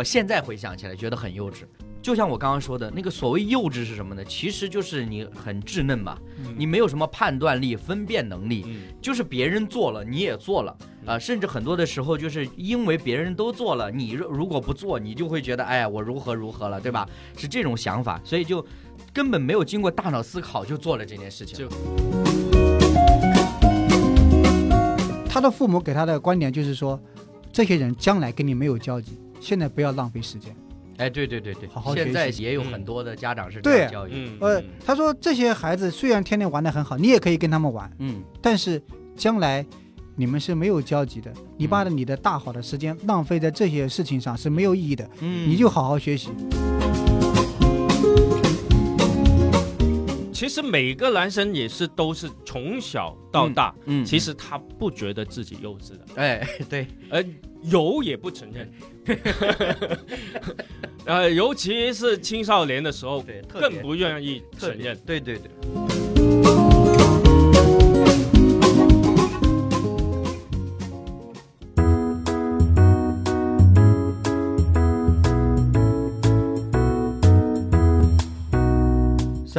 我现在回想起来觉得很幼稚。就像我刚刚说的那个所谓幼稚是什么呢？其实就是你很稚嫩嘛，你没有什么判断力、分辨能力，嗯就是别人做了你也做了啊、甚至很多的时候就是因为别人都做了，你如如果不做，你就会觉得哎呀我如何如何了，对吧？是这种想法，所以就根本没有经过大脑思考就做了这件事情。就他的父母给他的观点就是说，这些人将来跟你没有交集，现在不要浪费时间。哎，对对对对，好好现在学习也有嗯很多的家长是这对样教育，嗯呃，他说这些孩子虽然天天玩的很好，你也可以跟他们玩，嗯，但是将来你们是没有交集的。你把你的大好的时间浪费在这些事情上是没有意义的。嗯你就好好学习。其实每个男生也是都是从小到大，嗯，其实他不觉得自己幼稚的，哎 对，呃，有也不承认，呃，尤其是青少年的时候，对更不愿意承认。对对对。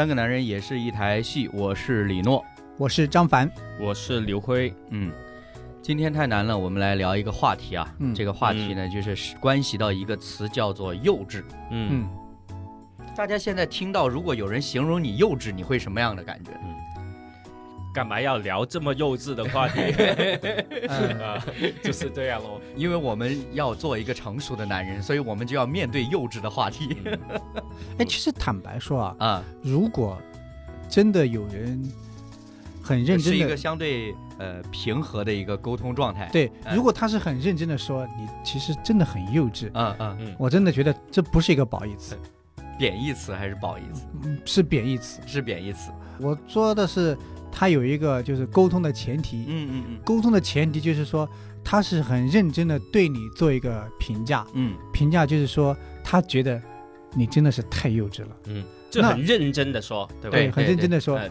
三个男人也是一台戏，我是李诺。我是张凡，我是刘辉，嗯，今天太难了，我们来聊一个话题啊。嗯这个话题呢，就是关系到一个词，叫做幼稚。嗯，嗯，大家现在听到，如果有人形容你幼稚，你会什么样的感觉？干嘛要聊这么幼稚的话题？呃 啊，就是这样喽。因为我们要做一个成熟的男人，所以我们就要面对幼稚的话题 哎，其实坦白说啊，啊。如果真的有人很认真的是一个相对呃平和的一个沟通状态。，对，哎如果他是很认真的说你其实真的很幼稚，嗯嗯，嗯，我真的觉得这不是一个褒义词，贬义词还是褒义词？嗯，是贬义词。是贬义词。我说的是他有一个就是沟通的前提，嗯嗯嗯。沟通的前提就是说他是很认真的对你做一个评价，嗯，评价就是说他觉得你真的是太幼稚了，就很认真的说，对吧？对？很认真的说。呃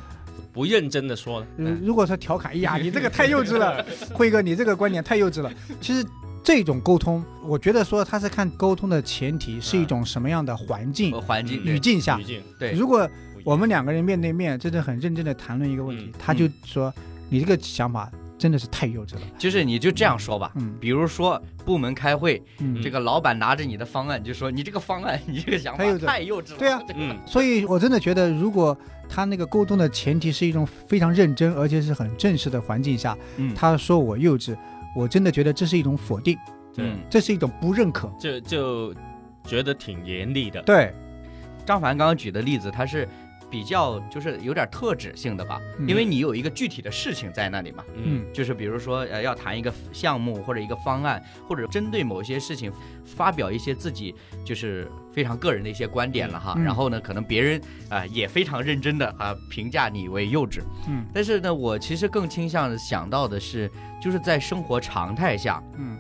不认真的说，呃如果说调侃，哎呀，你这个太幼稚了，辉哥，你这个观点太幼稚了。其实这种沟通，我觉得说他是看沟通的前提是一种什么样的环境、呃环境语境下。语。境对，如果不一样我们两个人面对面，真的很认真的谈论一个问题嗯，他就说你这个想法真的是太幼稚了。就是你就这样说吧。嗯比如说部门开会，嗯，这个老板拿着你的方案就说你这个方案，你这个想法太幼稚太幼稚了。对啊嗯所以我真的觉得，如果他那个沟通的前提是一种非常认真而且是很正式的环境下，嗯他说我幼稚，我真的觉得这是一种否定，嗯，这是一种不认可。就就觉得挺严厉的。对，张凡刚刚举的例子，他是比较就是有点特指性的吧，嗯因为你有一个具体的事情在那里嘛。嗯就是比如说，呃，要谈一个项目或者一个方案，或者针对某些事情发表一些自己就是非常个人的一些观点了哈。嗯然后呢，可能别人啊、也非常认真的啊评价你为幼稚。嗯但是呢，我其实更倾向想到的是，就是在生活常态下，嗯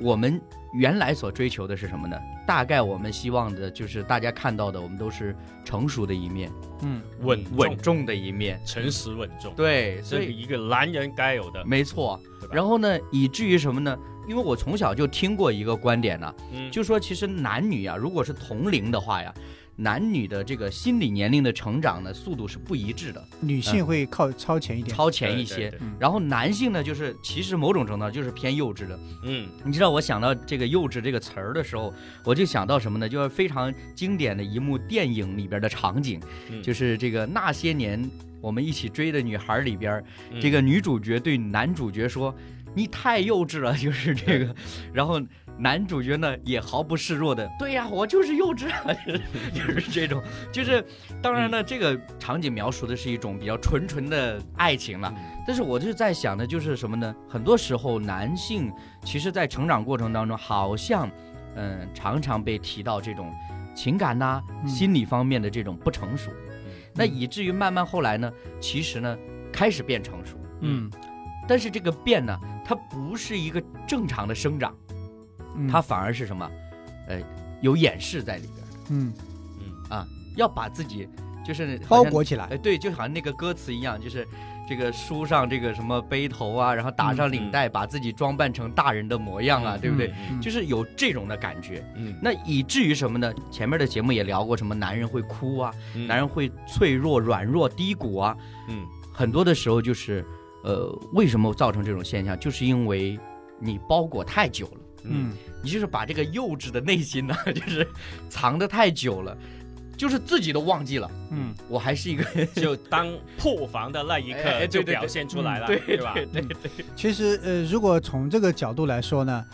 我们原来所追求的是什么呢？大概我们希望的就是大家看到的，我们都是成熟的一面，嗯稳稳重、的一面。诚实、稳重，对，所以这是一个男人该有的。没错。对吧然后呢，以至于什么呢？因为我从小就听过一个观点呢、嗯就说其实男女啊，如果是同龄的话呀，男女的这个心理年龄的成长呢，速度是不一致的，女性会靠超前一点。超前一些。然后男性呢，就是其实某种程度上就是偏幼稚的。嗯你知道我想到这个“幼稚”这个词儿的时候，我就想到什么呢？就是非常经典的一幕电影里边的场景，嗯就是这个那些年我们一起追的女孩里边，嗯这个女主角对男主角说：“你太幼稚了。”就是这个，然后男主角呢也毫不示弱的：“对呀，我就是幼稚啊。”就是就是这种，就是当然呢，这个场景描述的是一种比较纯纯的爱情了。但是我就在想的就是什么呢？很多时候男性其实，在成长过程当中，好像嗯常常被提到这种情感呐、嗯心理方面的这种不成熟。那以至于慢慢后来呢，其实呢开始变成熟，嗯，但是这个变呢，它不是一个正常的生长，嗯它反而是什么？呃，有掩饰在里边儿，嗯嗯啊，要把自己就是包裹起来哎，，对，就好像那个歌词一样，就是这个梳上这个什么背头啊，然后打上领带，把自己装扮成大人的模样啊，嗯对不对？嗯就是有这种的感觉。嗯，那以至于什么呢？前面的节目也聊过，什么男人会哭啊，嗯男人会脆弱、软弱、低谷啊，嗯很多的时候就是，呃，为什么造成这种现象？就是因为你包裹太久了。嗯，你就是把这个幼稚的内心呢，就是藏得太久了，就是自己都忘记了，嗯，我还是一个 就当破防的那一刻就表现出来了，对对吧？对对对，其实呃，如果从这个角度来说呢，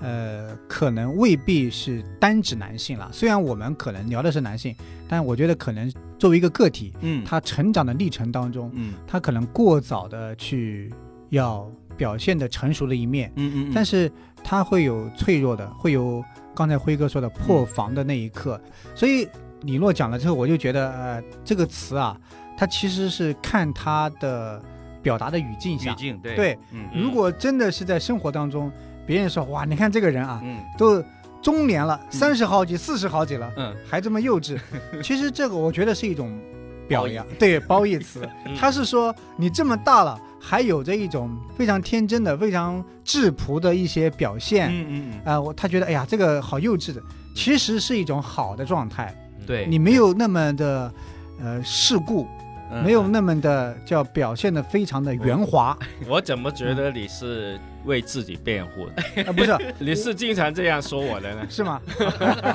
呃，可能未必是单指男性了。虽然我们可能聊的是男性，但我觉得可能作为一个个体，嗯，他成长的历程当中，嗯。他可能过早的去要表现的成熟的一面，嗯嗯，但是他会有脆弱的，会有刚才辉哥说的破防的那一刻。所以李诺讲了之后，我就觉得呃，这个词啊，它其实是看他的表达的语境下。语。境对。对，如果真的是在生活当中，别人说哇，你看这个人啊，嗯。都中年了，三十好几、四十好几了，嗯。还这么幼稚，其实这个我觉得是一种表扬，对褒义词。嗯他是说你这么大了，还有着一种非常天真的、非常质朴的一些表现。嗯嗯啊、我他觉得哎呀，这个好幼稚的，其实是一种好的状态。嗯，对，你没有那么的呃世故，嗯没有那么的叫表现的非常的圆滑 我怎么觉得你是为自己辩护的？啊、不是 你是经常这样说我的呢？是吗？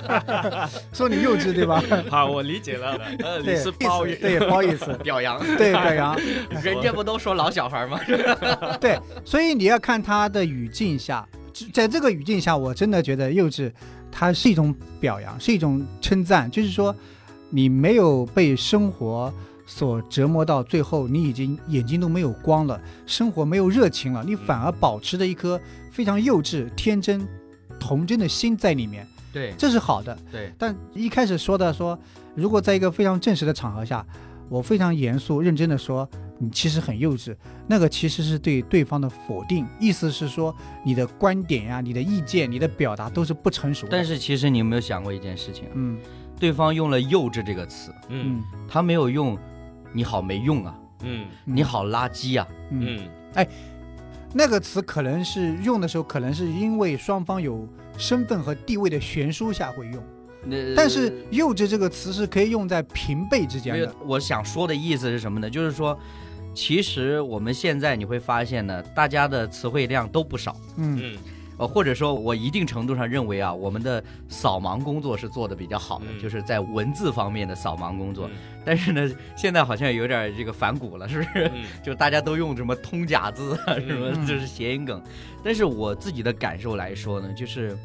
说你幼稚对吧？好，我理解了。呃，你，是褒义，对褒义词，表扬，对表扬。人家不都说老小孩吗？对，所以你要看他的语境下，在这个语境下，我真的觉得幼稚，它是一种表扬，是一种称赞，就是说你没有被生活所折磨到最后，你已经眼睛都没有光了，生活没有热情了，你反而保持着一颗非常幼稚、天真、童真的心在里面，对这是好的。对，但一开始说的说，如果在一个非常正式的场合下，我非常严肃认真的说，你其实很幼稚，那个其实是对对方的否定，意思是说你的观点呀、你的意见、你的表达都是不成熟的。但是其实你有没有想过一件事情啊？嗯对方用了“幼稚”这个词，嗯嗯他没有用“你好没用啊，嗯嗯你好垃圾啊嗯，哎那个词可能是用的时候，可能是因为双方有身份和地位的悬殊下会用，”。那但是“幼稚”这个词是可以用在平辈之间的。，我想说的意思是什么呢？就是说，其实我们现在你会发现呢，大家的词汇量都不少，嗯嗯呃，或者说，我一定程度上认为啊，我们的扫盲工作是做的比较好的，嗯就是在文字方面的扫盲工作。嗯 但是呢，现在好像有点这个反骨了，是不是？嗯 就大家都用什么通假字啊，什么嗯就是谐音梗。但是我自己的感受来说呢，就是，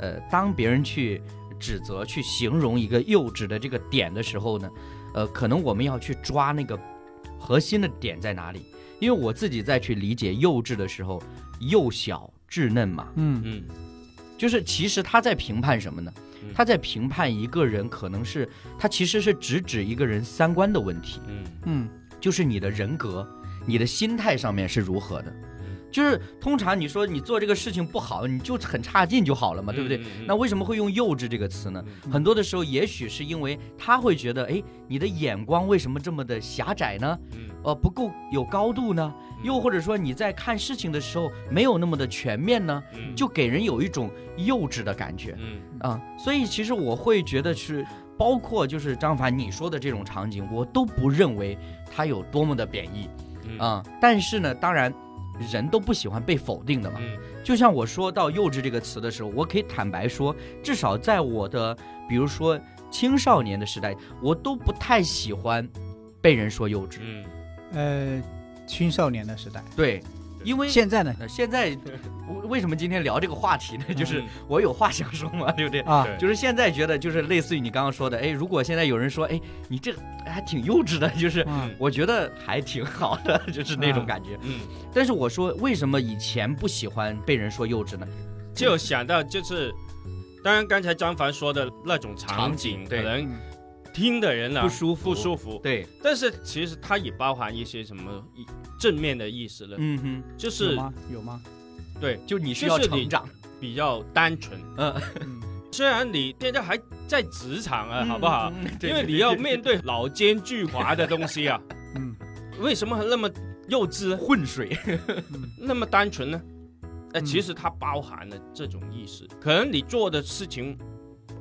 呃，当别人去指责、去形容一个幼稚的这个点的时候呢，呃，可能我们要去抓那个核心的点在哪里。因为我自己在去理解幼稚的时候，幼小稚嫩嘛，嗯嗯就是其实他在评判什么呢嗯？他在评判一个人，可能是他其实是直指一个人三观的问题。嗯嗯就是你的人格、你的心态上面是如何的。就是通常你说你做这个事情不好，你就很差劲就好了嘛，对不对？？那为什么会用幼稚这个词呢？嗯很多的时候，也许是因为他会觉得，哎，你的眼光为什么这么的狭窄呢？嗯呃，不够有高度呢？又或者说你在看事情的时候没有那么的全面呢？嗯就给人有一种幼稚的感觉。嗯啊、所以其实我会觉得是，包括就是张凡你说的这种场景，我都不认为它有多么的贬义嗯啊、但是呢，当然，人都不喜欢被否定的嘛。嗯就像我说到“幼稚”这个词的时候，我可以坦白说，至少在我的比如说青少年的时代，我都不太喜欢被人说幼稚。嗯呃，青少年的时代，对，因为现在呢？呃现在为为什么今天聊这个话题呢？就是嗯我有话想说嘛，对不对？啊，就是现在觉得，就是类似于你刚刚说的，哎，如果现在有人说，哎，你这还挺幼稚的，就是嗯我觉得还挺好的，就是那种感觉。嗯，但是我说，为什么以前不喜欢被人说幼稚呢？就想到就是，当然刚才张凡说的那种场场景，对可能嗯听的人呢不舒服。不舒服。对，但是其实它也包含一些什么意正面的意思了，嗯哼，就是有吗？有吗？对。就你需要成长，比较单纯。嗯。嗯。虽然你现在还在职场啊，好不好？嗯？嗯因为你要面对老奸巨猾的东西啊，嗯。为什么那么幼稚，混水，嗯。那么单纯呢？呃，嗯。其实它包含了这种意思，可能你做的事情，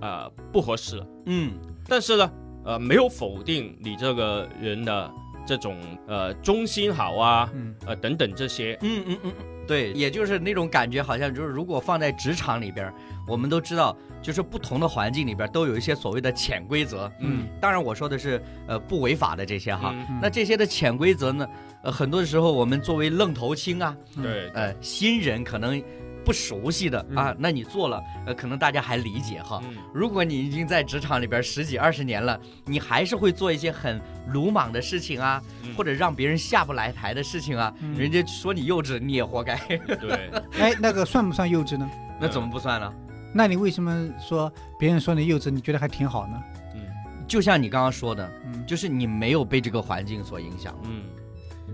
呃，不合适了，嗯。但是呢，呃，没有否定你这个人的这种呃忠心好啊，嗯呃等等这些，嗯嗯嗯，对，也就是那种感觉，好像就是如果放在职场里边，我们都知道，就是不同的环境里边都有一些所谓的潜规则。嗯当然，我说的是呃不违法的这些哈。嗯嗯那这些的潜规则呢，呃，很多的时候我们作为愣头青啊，对，呃，新人可能不熟悉的啊，那你做了，呃，可能大家还理解哈。嗯如果你已经在职场里边十几二十年了，你还是会做一些很鲁莽的事情啊，嗯或者让别人下不来台的事情啊，嗯人家说你幼稚，你也活该。对，哎，那个算不算幼稚呢？那怎么不算呢？那你为什么说别人说你幼稚，你觉得还挺好呢？嗯就像你刚刚说的，嗯就是你没有被这个环境所影响。嗯，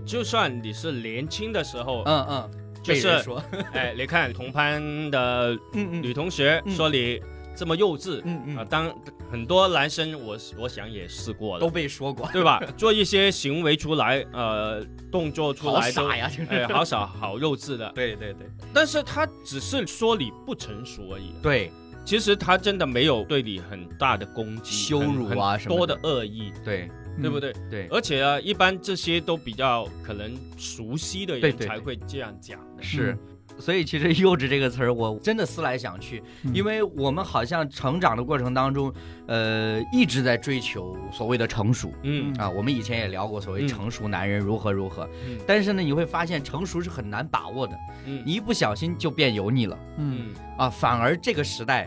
就算你是年轻的时候，嗯嗯，就是说，哎，你看同班的嗯女同学嗯。说你这么幼稚啊，嗯。啊，当很多男生我我想也试过都，被说过，对吧？做一些行为出来，呃，动作出来都傻呀，就是。哎，好傻，好幼稚的。对对对。但是他只是说你不成熟而已，对。其实他真的没有对你很大的攻击、羞辱啊什么多的恶意，对。嗯对不？对？对，而且啊，一般这些都比较可能熟悉的人才会这样讲的。是。所以其实“幼稚”这个词儿，我真的思来想去，嗯因为我们好像成长的过程当中，呃，一直在追求所谓的成熟嗯啊。我们以前也聊过所谓嗯成熟男人如何如何，嗯但是呢，你会发现成熟是很难把握的，嗯你一不小心就变油腻了。嗯嗯啊，反而这个时代，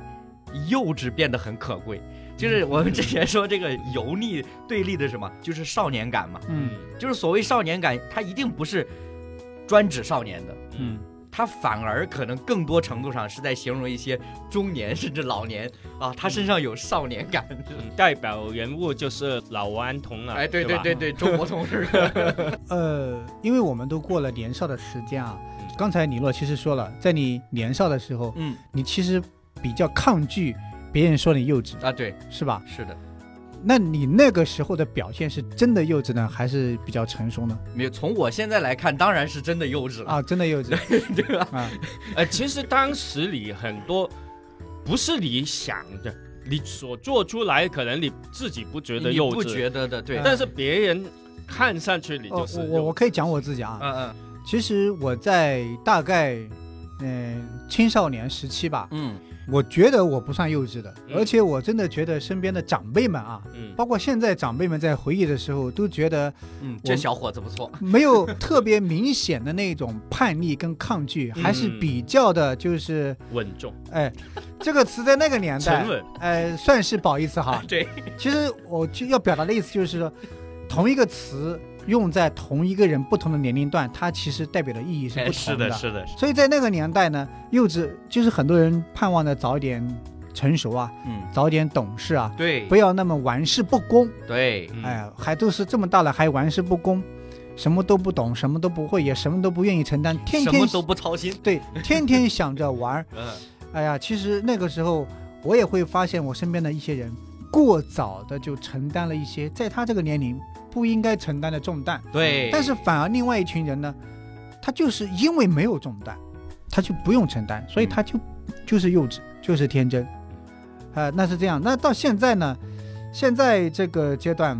幼稚变得很可贵。就是我们之前说这个油腻对立的什么，就是少年感嘛。嗯就是所谓少年感，它一定不是专指少年的，嗯它反而可能更多程度上是在形容一些中年甚至老年啊，他身上有少年感。嗯，代表人物就是老顽童了。哎，对对对对，周伯通是的。呃，因为我们都过了年少的时间啊嗯。刚才李洛其实说了，在你年少的时候，嗯你其实比较抗拒别人说你幼稚，啊，对，是吧？是的，那你那个时候的表现是真的幼稚呢，还是比较成熟呢？没有。从我现在来看，当然是真的幼稚了，啊，真的幼稚 对吧？啊，呃，其实当时你很多不是你想的，你所做出来，可能你自己不觉得幼稚，不觉得的？对，但是别人看上去你哦就，是我我我可以讲我自己啊，嗯嗯其实我在大概嗯、青少年时期吧，嗯我觉得我不算幼稚的，嗯。而且我真的觉得身边的长辈们啊，嗯。包括现在长辈们在回忆的时候，都觉得嗯，这小伙子不错。没有特别明显的那种叛逆跟抗拒，嗯。还是比较的，就是稳重。哎，这个词在那个年代沉，稳，哎，算是不好意思哈。对，其实我就要表达的意思就是说，同一个词用在同一个人不同的年龄段，它其实代表的意义是不同哎是的，是的，所以在那个年代呢，幼稚就是很多人盼望的早点成熟啊，嗯，早点懂事啊，对。不要那么玩世不恭。对，嗯。哎，还都是这么大了还玩世不恭，什么都不懂，什么都不会，也什么都不愿意承担，天天什么都不操心。对，天天想着玩 哎呀，其实那个时候我也会发现我身边的一些人过早的就承担了一些在他这个年龄不应该承担的重担，对。但是反而另外一群人呢，他就是因为没有重担，他就不用承担，所以他就、就是幼稚，就是天真，呃，那是这样。那到现在呢，现在这个阶段，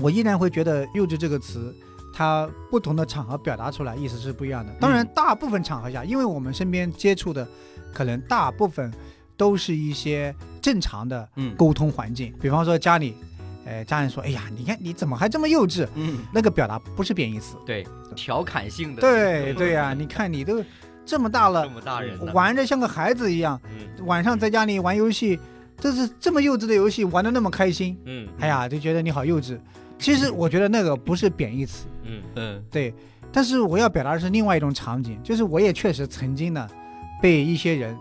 我依然会觉得“幼稚”这个词，它不同的场合表达出来意思是不一样的。当然，嗯大部分场合下，因为我们身边接触的，可能大部分都是一些正常的嗯沟通环境，比方说家里，呃，家人说：“哎呀，你看你怎么还这么幼稚？”嗯，那个表达不是贬义词。对，调侃性的。对对呀、你看你都这么大了这，么大人呢，玩的像个孩子一样，嗯晚上在家里玩游戏，这是这么幼稚的游戏，玩的那么开心，嗯哎呀，就觉得你好幼稚。其实我觉得那个不是贬义词，嗯嗯对。但是我要表达的是另外一种场景，就是我也确实曾经呢，被一些人，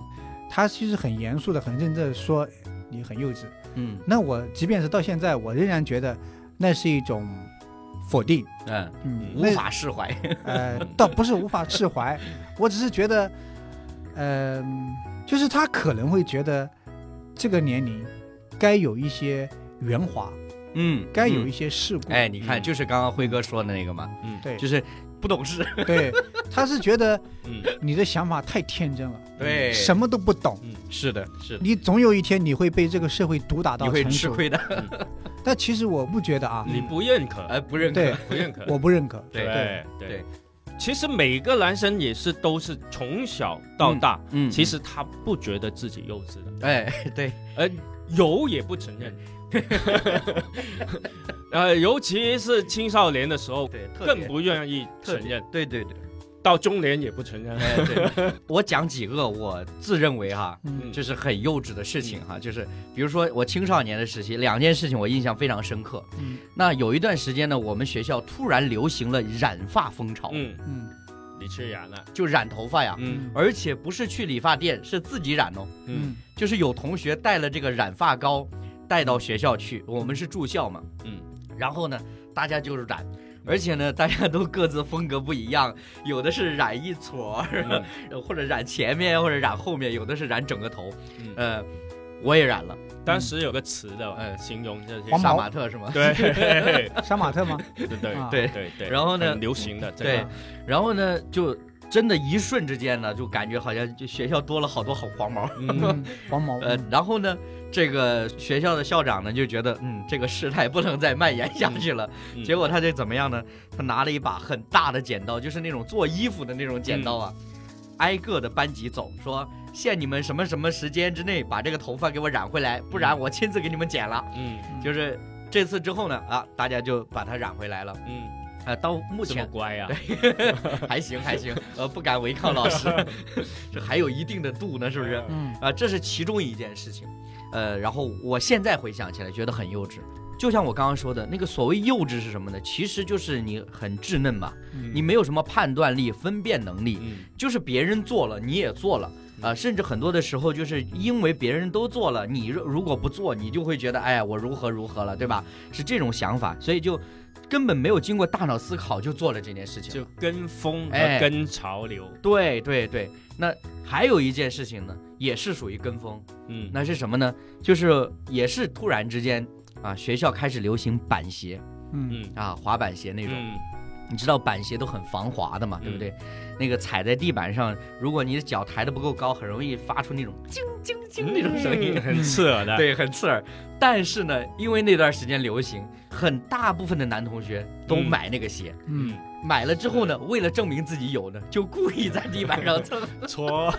他其实很严肃的、很认真的说你很幼稚。嗯。那我即便是到现在，我仍然觉得那是一种否定，嗯，嗯，无法释怀。呃，倒不是无法释怀，我只是觉得，呃，就是他可能会觉得这个年龄该有一些圆滑，嗯，嗯该有一些世故。哎，你看，嗯。就是刚刚辉哥说的那个嘛，嗯对。就是不懂事，对，他是觉得嗯。你的想法太天真了，对，什么都不懂，是的，是的，你总有一天你会被这个社会毒打到你会。吃亏的，但其实我不觉得啊，你不认可，哎，不认可，不认可，我不认可。对对。对，其实每个男生也是都是从小到大，嗯，其实他不觉得自己幼稚的，哎，对，呃，有也不承认。呃，尤其是青少年的时候，对，更不愿意承认，对对对，到中年也不承认。哎，对，我讲几个我自认为哈，嗯。就是很幼稚的事情哈，就是比如说我青少年的时期，两件事情我印象非常深刻。嗯。那有一段时间呢，我们学校突然流行了染发风潮，嗯，嗯。你去染了。就染头发呀，嗯。而且不是去理发店，是自己染哦，嗯。嗯。就是有同学带了这个染发膏带到学校去，我们是住校嘛，嗯，然后呢，大家就是染。而且呢，大家都各自风格不一样，有的是染一撮，嗯。或者染前面，或者染后面，有的是染整个头。嗯。呃，我也染了，当时有个词的，嗯。呃，形容这些杀马特是吗？对。对。杀马特吗？对对啊。对对对。然后呢流行的对，然后呢，就真的，一瞬之间呢，就感觉好像就学校多了好多好黄毛。黄毛。呃，然后呢，这个学校的校长呢就觉得，嗯，这个事态不能再蔓延下去了。嗯结果他就怎么样呢？他拿了一把很大的剪刀，就是那种做衣服的那种剪刀啊，挨个的班级走，说限你们什么什么时间之内把这个头发给我染回来，不然我亲自给你们剪了。嗯就是这次之后呢，啊，大家就把它染回来了。嗯，呃，到目前乖啊，还行还行，呃，不敢违抗老师 这还有一定的度呢，是不是？嗯啊，这是其中一件事情，呃，然后我现在回想起来觉得很幼稚，就像我刚刚说的那个所谓幼稚是什么呢？其实就是你很稚嫩嘛，嗯你没有什么判断力、分辨能力，嗯就是别人做了你也做了。啊、甚至很多的时候，就是因为别人都做了，你如如果不做，你就会觉得，哎呀，我如何如何了，对吧？是这种想法，所以就根本没有经过大脑思考就做了这件事情。就。跟风哎。和跟潮流，对对对，那还有一件事情呢，也是属于跟风，嗯，那是什么呢？就是也是突然之间啊，学校开始流行板鞋。嗯。嗯。啊，滑板鞋那种。嗯。你知道板鞋都很防滑的嘛，对不对？那个踩在地板上，如果你的脚抬得不够高，很容易发出那种晶晶晶那种声音，嗯很刺耳的，，对，很刺耳。但是呢，因为那段时间流行，很大部分的男同学都嗯买那个鞋，嗯，买了之后呢，为了证明自己有呢，就故意在地板上蹭。搓，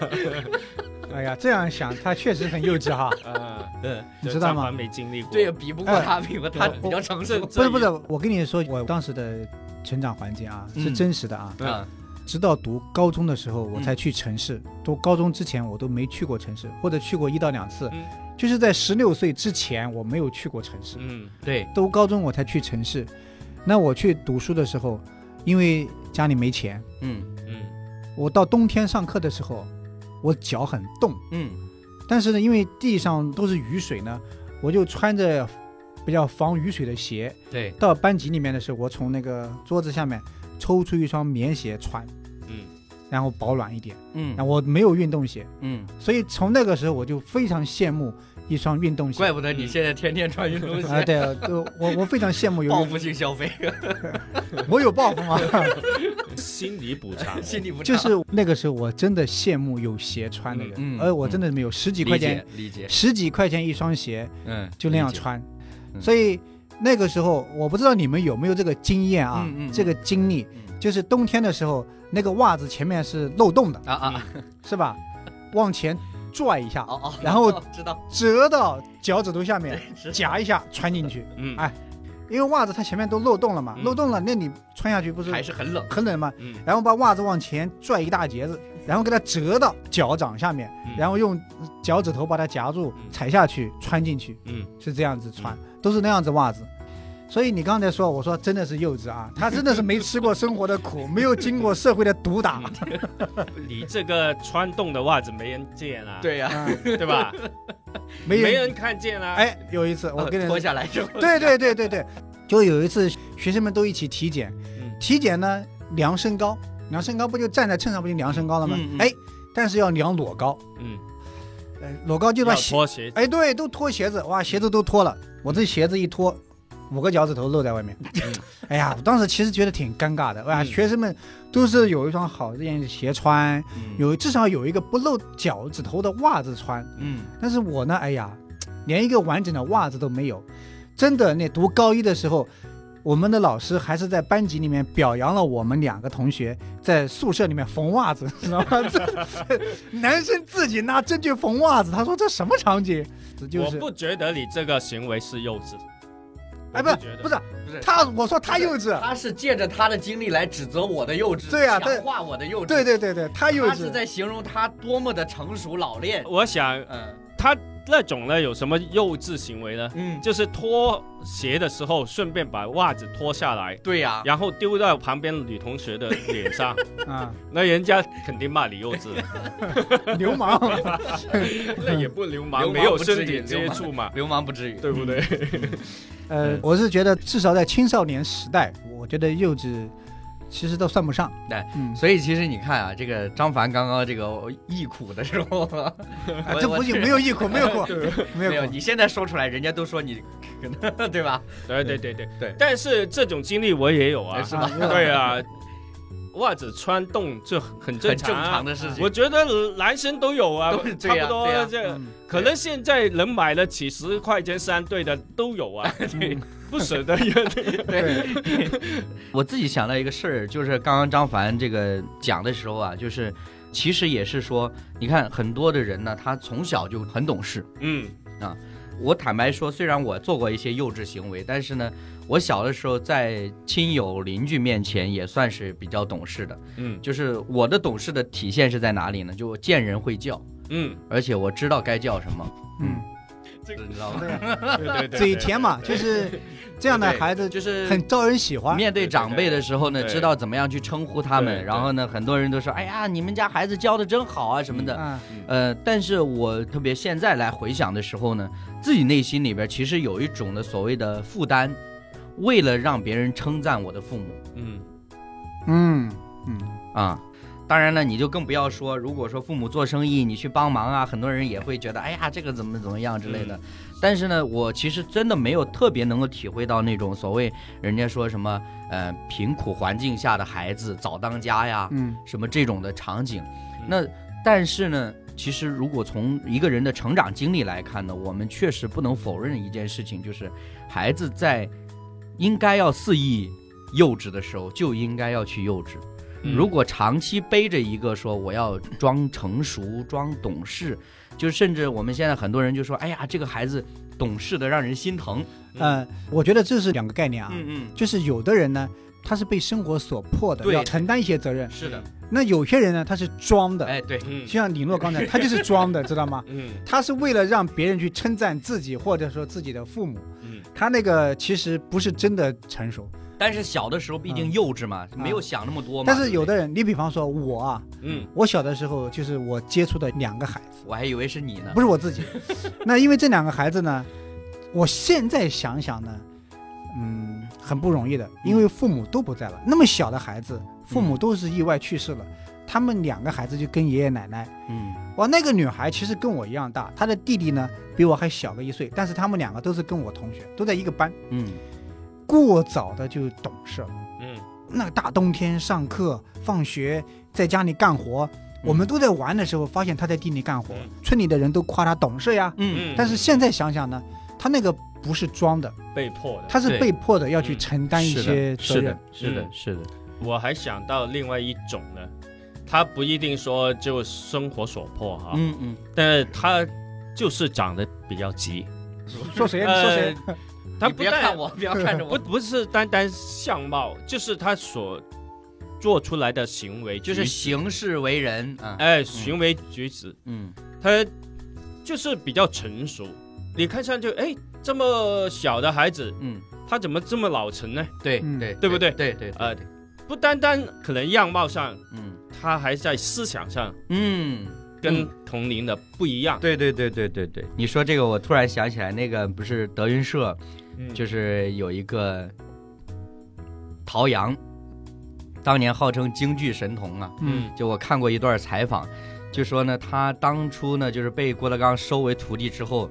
哎呀，这样想他确实很幼稚哈。啊，嗯，你知道吗没经历过，对，比不过哎他，比不过他比较成熟。不是不是，我跟你说，我当时的成长环境啊是嗯真实的啊。啊，直到读高中的时候，我嗯才去城市。读高中之前，我都没去过城市，或者去过一到两次。嗯就是在十六岁之前，我没有去过城市。嗯对，都高中我才去城市。那我去读书的时候，因为家里没钱，嗯嗯我到冬天上课的时候，我脚很冻。嗯但是呢，因为地上都是雨水呢，我就穿着比较防雨水的鞋。对，到班级里面的时候，我从那个桌子下面抽出一双棉鞋穿，嗯然后保暖一点。嗯。然后我没有运动鞋，嗯，所以从那个时候我就非常羡慕一双运动鞋。怪不得你现在天天穿运动鞋。啊，鞋，对，就我我非常羡慕有报复性消费，我有报复吗？心理补偿，心理补偿。就是那个时候我真的羡慕有鞋穿的人，嗯嗯。而我真的没有十几块理钱解，理解，十几块钱一双鞋嗯，就那样，穿，嗯。所以那个时候我不知道你们有没有这个经验啊，嗯嗯嗯。这个经历，嗯就是冬天的时候那个袜子前面是漏洞的，啊啊，是吧？往前拽一下，哦哦，然后知道，折到脚趾头下面，夹一下穿进去，嗯。哎因为袜子它前面都漏洞了嘛，嗯。漏洞了，那你穿下去不是还是很冷，很冷吗？嗯。然后把袜子往前拽一大截子，然后给它折到脚掌下面，嗯。然后用脚趾头把它夹住，嗯。踩下去穿进去，嗯。是这样子穿，都是那样子袜子。所以你刚才说，我说真的是幼稚啊，他真的是没吃过生活的苦，没有经过社会的毒打，你这个穿洞的袜子没人见啊，对呀，啊对吧？没人。没人看见啊，哎，有一次我跟你脱你，下来之后，对对对对对，就有一次学生们都一起体检，嗯。体检呢量身高，量身高不就站在秤上不就量身高了吗？嗯嗯。哎，但是要量裸高，嗯。呃裸高就把鞋，脱鞋，哎，对，都脱鞋子，哇，鞋子都脱了，我这鞋子一脱，五个脚趾头露在外面，哎呀，我当时其实觉得挺尴尬的，哇，嗯学生们都是有一双好一点的鞋穿，嗯有至少有一个不露脚趾头的袜子穿，嗯但是我呢，哎呀，连一个完整的袜子都没有，真的，那读高一的时候。我们的老师还是在班级里面表扬了我们两个同学在宿舍里面缝袜子，知道吗？这男生自己拿针去缝袜子，他说这什么场景？就是我不觉得你这个行为是幼稚。哎，不不是不是他，我说他幼稚，他是借着他的经历来指责我的幼稚，对啊强化我的幼稚。对对对对，他幼稚。他是在形容他多么的成熟老练。我想嗯他那种呢有什么幼稚行为呢？嗯，就是脱鞋的时候顺便把袜子脱下来，对呀、然后丢到旁边女同学的脸上，啊，那人家肯定骂你幼稚，流氓。那也不流氓，流氓没有身体接触嘛，流氓不至于。对不对？呃，我是觉得至少在青少年时代，我觉得幼稚其实都算不上。对嗯，所以其实你看啊，这个张凡刚刚这个忆苦的时候，这不仅，没有忆苦，没有苦，没没有，你现在说出来，人家都说你，对吧？对对对对对但是这种经历我也有啊，是吧？对啊，袜子穿洞这很正很正常啊。常的事情。我觉得男生都有啊都是，这差不多这嗯。可能现在能买了几十块钱三对的都有啊，对不舍得也对，我自己想到一个事儿，就是刚刚张凡这个讲的时候啊，就是其实也是说，你看很多的人呢，他从小就很懂事。嗯我坦白说，虽然我做过一些幼稚行为，但是呢，我小的时候在亲友邻居面前也算是比较懂事的。嗯就是我的懂事的体现是在哪里呢？就见人会叫，嗯，而且我知道该叫什么，嗯，这个你知道吗？对 对对，嘴甜嘛，就是这样的孩子就是很招人喜欢。面对长辈的时候呢，知道怎么样去称呼他们。然后呢，很多人都说：“哎呀，你们家孩子教的真好啊什么的。嗯，呃，但是我特别现在来回想的时候呢，自己内心里边其实有一种的所谓的负担，为了让别人称赞我的父母嗯嗯嗯，啊。当然了，你就更不要说，如果说父母做生意，你去帮忙啊，很多人也会觉得，哎呀，这个怎么怎么样之类的。但是呢，我其实真的没有特别能够体会到那种所谓人家说什么，呃，贫苦环境下的孩子早当家呀，嗯什么这种的场景。那但是呢，其实如果从一个人的成长经历来看呢，我们确实不能否认一件事情，就是孩子在应该要肆意幼稚的时候，就应该要去幼稚。嗯如果长期背着一个说我要装成熟、装懂事，就甚至我们现在很多人就说，哎呀，这个孩子懂事的让人心疼。呃，我觉得这是两个概念啊，嗯嗯就是有的人呢，他是被生活所迫的，要承担一些责任；是的，那有些人呢，他是装的，哎，对，嗯。就像李诺刚才，他就是装的，知道吗？嗯。他是为了让别人去称赞自己，或者说自己的父母，嗯。他那个其实不是真的成熟。但是小的时候毕竟幼稚嘛，没有想那么多嘛。但是有的人，你比方说我啊，嗯。我小的时候就是我接触的两个孩子，我还以为是你呢。不是我自己。那因为这两个孩子呢，我现在想想呢，嗯，很不容易的，因为父母都不在了。那么小的孩子，父母都是意外去世了，他们两个孩子就跟爷爷奶奶。嗯哇，那个女孩其实跟我一样大，她的弟弟呢比我还小个一岁，但是他们两个都是跟我同学，都在一个班。嗯过早的就懂事了。嗯那个大冬天上课、放学，在家里干活，我们都在玩的时候，发现他在地里干活，嗯村里的人都夸他懂事呀。嗯，但是现在想想呢，他那个不是装的，被迫的。他是被迫的要去嗯承担一是些责任的是的。，是的嗯，是的，我还想到另外一种呢，他不一定说就生活所迫哈，嗯嗯，但是他就是长得比较急。说谁？你说谁？呃他你不但别看我，不要看着不我，不不是单单相貌，就是他所做出来的行为，就是行事为人啊。哎行为举止，嗯他就是比较成熟。你看上去，哎，这么小的孩子，嗯，他怎么这么老成呢？嗯对对对不对对对，呃对，不单单可能样貌上，嗯他还在思想上嗯。跟嗯同龄的不一样。对对对对对对，你说这个，我突然想起来，那个不是德云社，嗯就是有一个陶阳，当年号称京剧神童啊。嗯就我看过一段采访，就说呢，他当初呢就是被郭德纲收为徒弟之后，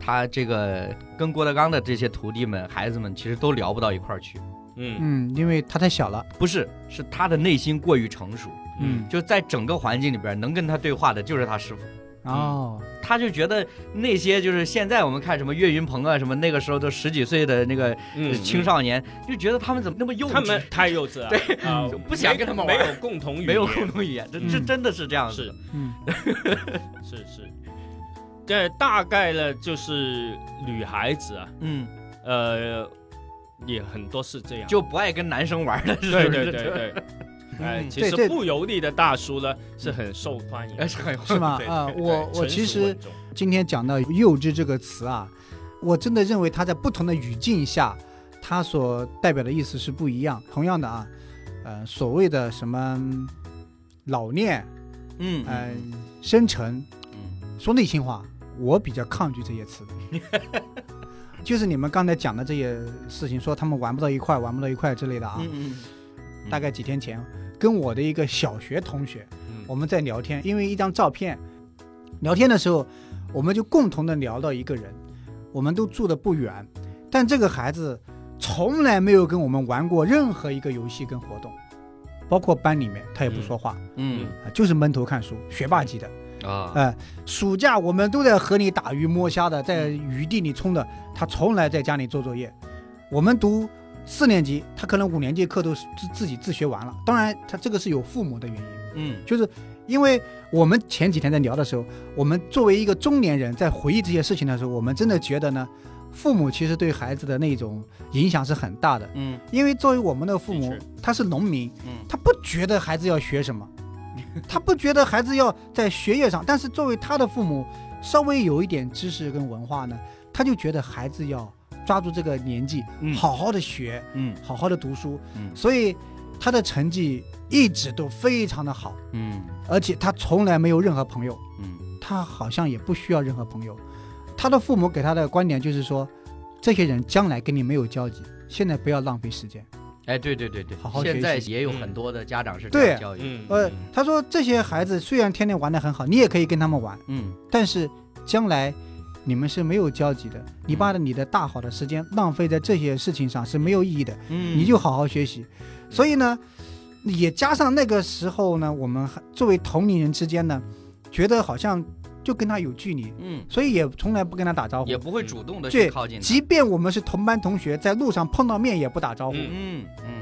他这个跟郭德纲的这些徒弟们、孩子们其实都聊不到一块儿去。嗯。嗯，因为他太小了，不是，是他的内心过于成熟，嗯。就在整个环境里边能跟他对话的就是他师傅。哦，他就觉得那些就是现在我们看什么岳云鹏啊什么那个时候都十几岁的那个嗯青少年，就觉得他们怎么那么幼稚，他们太幼稚了，对啊。就不想跟他们玩。没有共同语言，没有共同语言，这这嗯。真的是这样子是。的。嗯。是 是，这大概呢就是女孩子啊，嗯，呃，也很多是这样，就不爱跟男生玩的，是对？对对对，哎，嗯。其实不油腻的大叔呢是很受欢迎是很 是吗？啊，对我我其实今天讲到“幼稚”这个词啊，我真的认为它在不同的语境下，它所代表的意思是不一样。同样的啊，呃，所谓的什么老练、嗯。呃深沉，嗯。说内心话，我比较抗拒这些词。就是你们刚才讲的这些事情，说他们玩不到一块，玩不到一块之类的啊。嗯嗯大概几天前，跟我的一个小学同学，嗯我们在聊天，因为一张照片，聊天的时候，我们就共同的聊到一个人，我们都住的不远，但这个孩子从来没有跟我们玩过任何一个游戏跟活动，包括班里面他也不说话，嗯啊就是闷头看书，学霸级的。啊。哎、暑假我们都在河里打鱼摸虾的，在雨地里冲的，他从来在家里做作业。我们读四年级，他可能五年级课都是自自己自学完了。当然，他这个是有父母的原因，嗯。就是因为我们前几天在聊的时候，我们作为一个中年人在回忆这些事情的时候，我们真的觉得呢，父母其实对孩子的那种影响是很大的。嗯。因为作为我们的父母，他是农民，嗯。他不觉得孩子要学什么，他不觉得孩子要在学业上，但是作为他的父母，稍微有一点知识跟文化呢，他就觉得孩子要抓住这个年纪，嗯。好好的学，嗯。好好的读书，嗯。所以他的成绩一直都非常的好，嗯。而且他从来没有任何朋友，嗯。他好像也不需要任何朋友。他的父母给他的观点就是说，这些人将来跟你没有交集，现在不要浪费时间。哎，对对对对，好好现在学习也有很多的家长是这样教育，嗯呃，他说这些孩子虽然天天玩的很好，你也可以跟他们玩，嗯但是将来你们是没有交集的。你把你的大好的时间浪费在这些事情上是没有意义的，嗯，你就好好学习。所以呢，也加上那个时候呢，我们作为同龄人之间呢，觉得好像就跟他有距离，嗯。所以也从来不跟他打招呼。也。不会主动的去靠近他，即便我们是同班同学，在路上碰到面也不打招呼，嗯嗯。嗯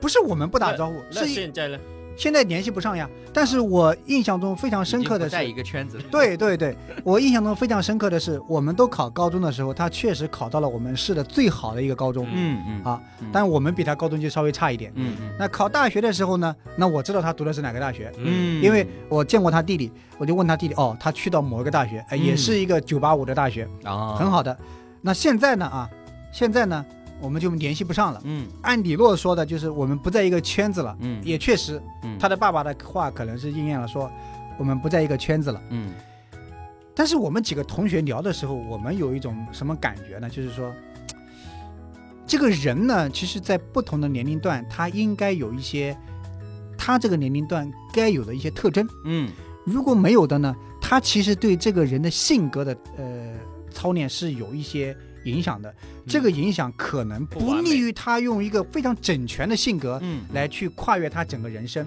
不是我们不打招呼，是现在呢？现在联系不上呀。但是我印象中非常深刻的在，一个圈子里，对对对，我印象中非常深刻的是，我们都考高中的时候，他确实考到了我们市的最好的一个高中，嗯嗯啊嗯但我们比他高中就稍微差一点。嗯嗯。那考大学的时候呢，那我知道他读的是哪个大学，嗯，因为我见过他弟弟，我就问他弟弟，哦，他去到某一个大学，哎，也嗯。是一个九八五的大学，啊很，好的。那现在呢啊，现在呢我们就联系不上了。嗯按李洛说的，就是我们不在一个圈子了，嗯也确实，嗯他的爸爸的话可能是应验了，说我们不在一个圈子了。嗯但是我们几个同学聊的时候，我们有一种什么感觉呢？就是说，这个人呢，其实在不同的年龄段，他应该有一些他这个年龄段该有的一些特征。嗯如果没有的呢，他其实对这个人的性格的呃操练是有一些影响的。这个影响可能不利于他用一个非常整全的性格嗯来去跨越他整个人生。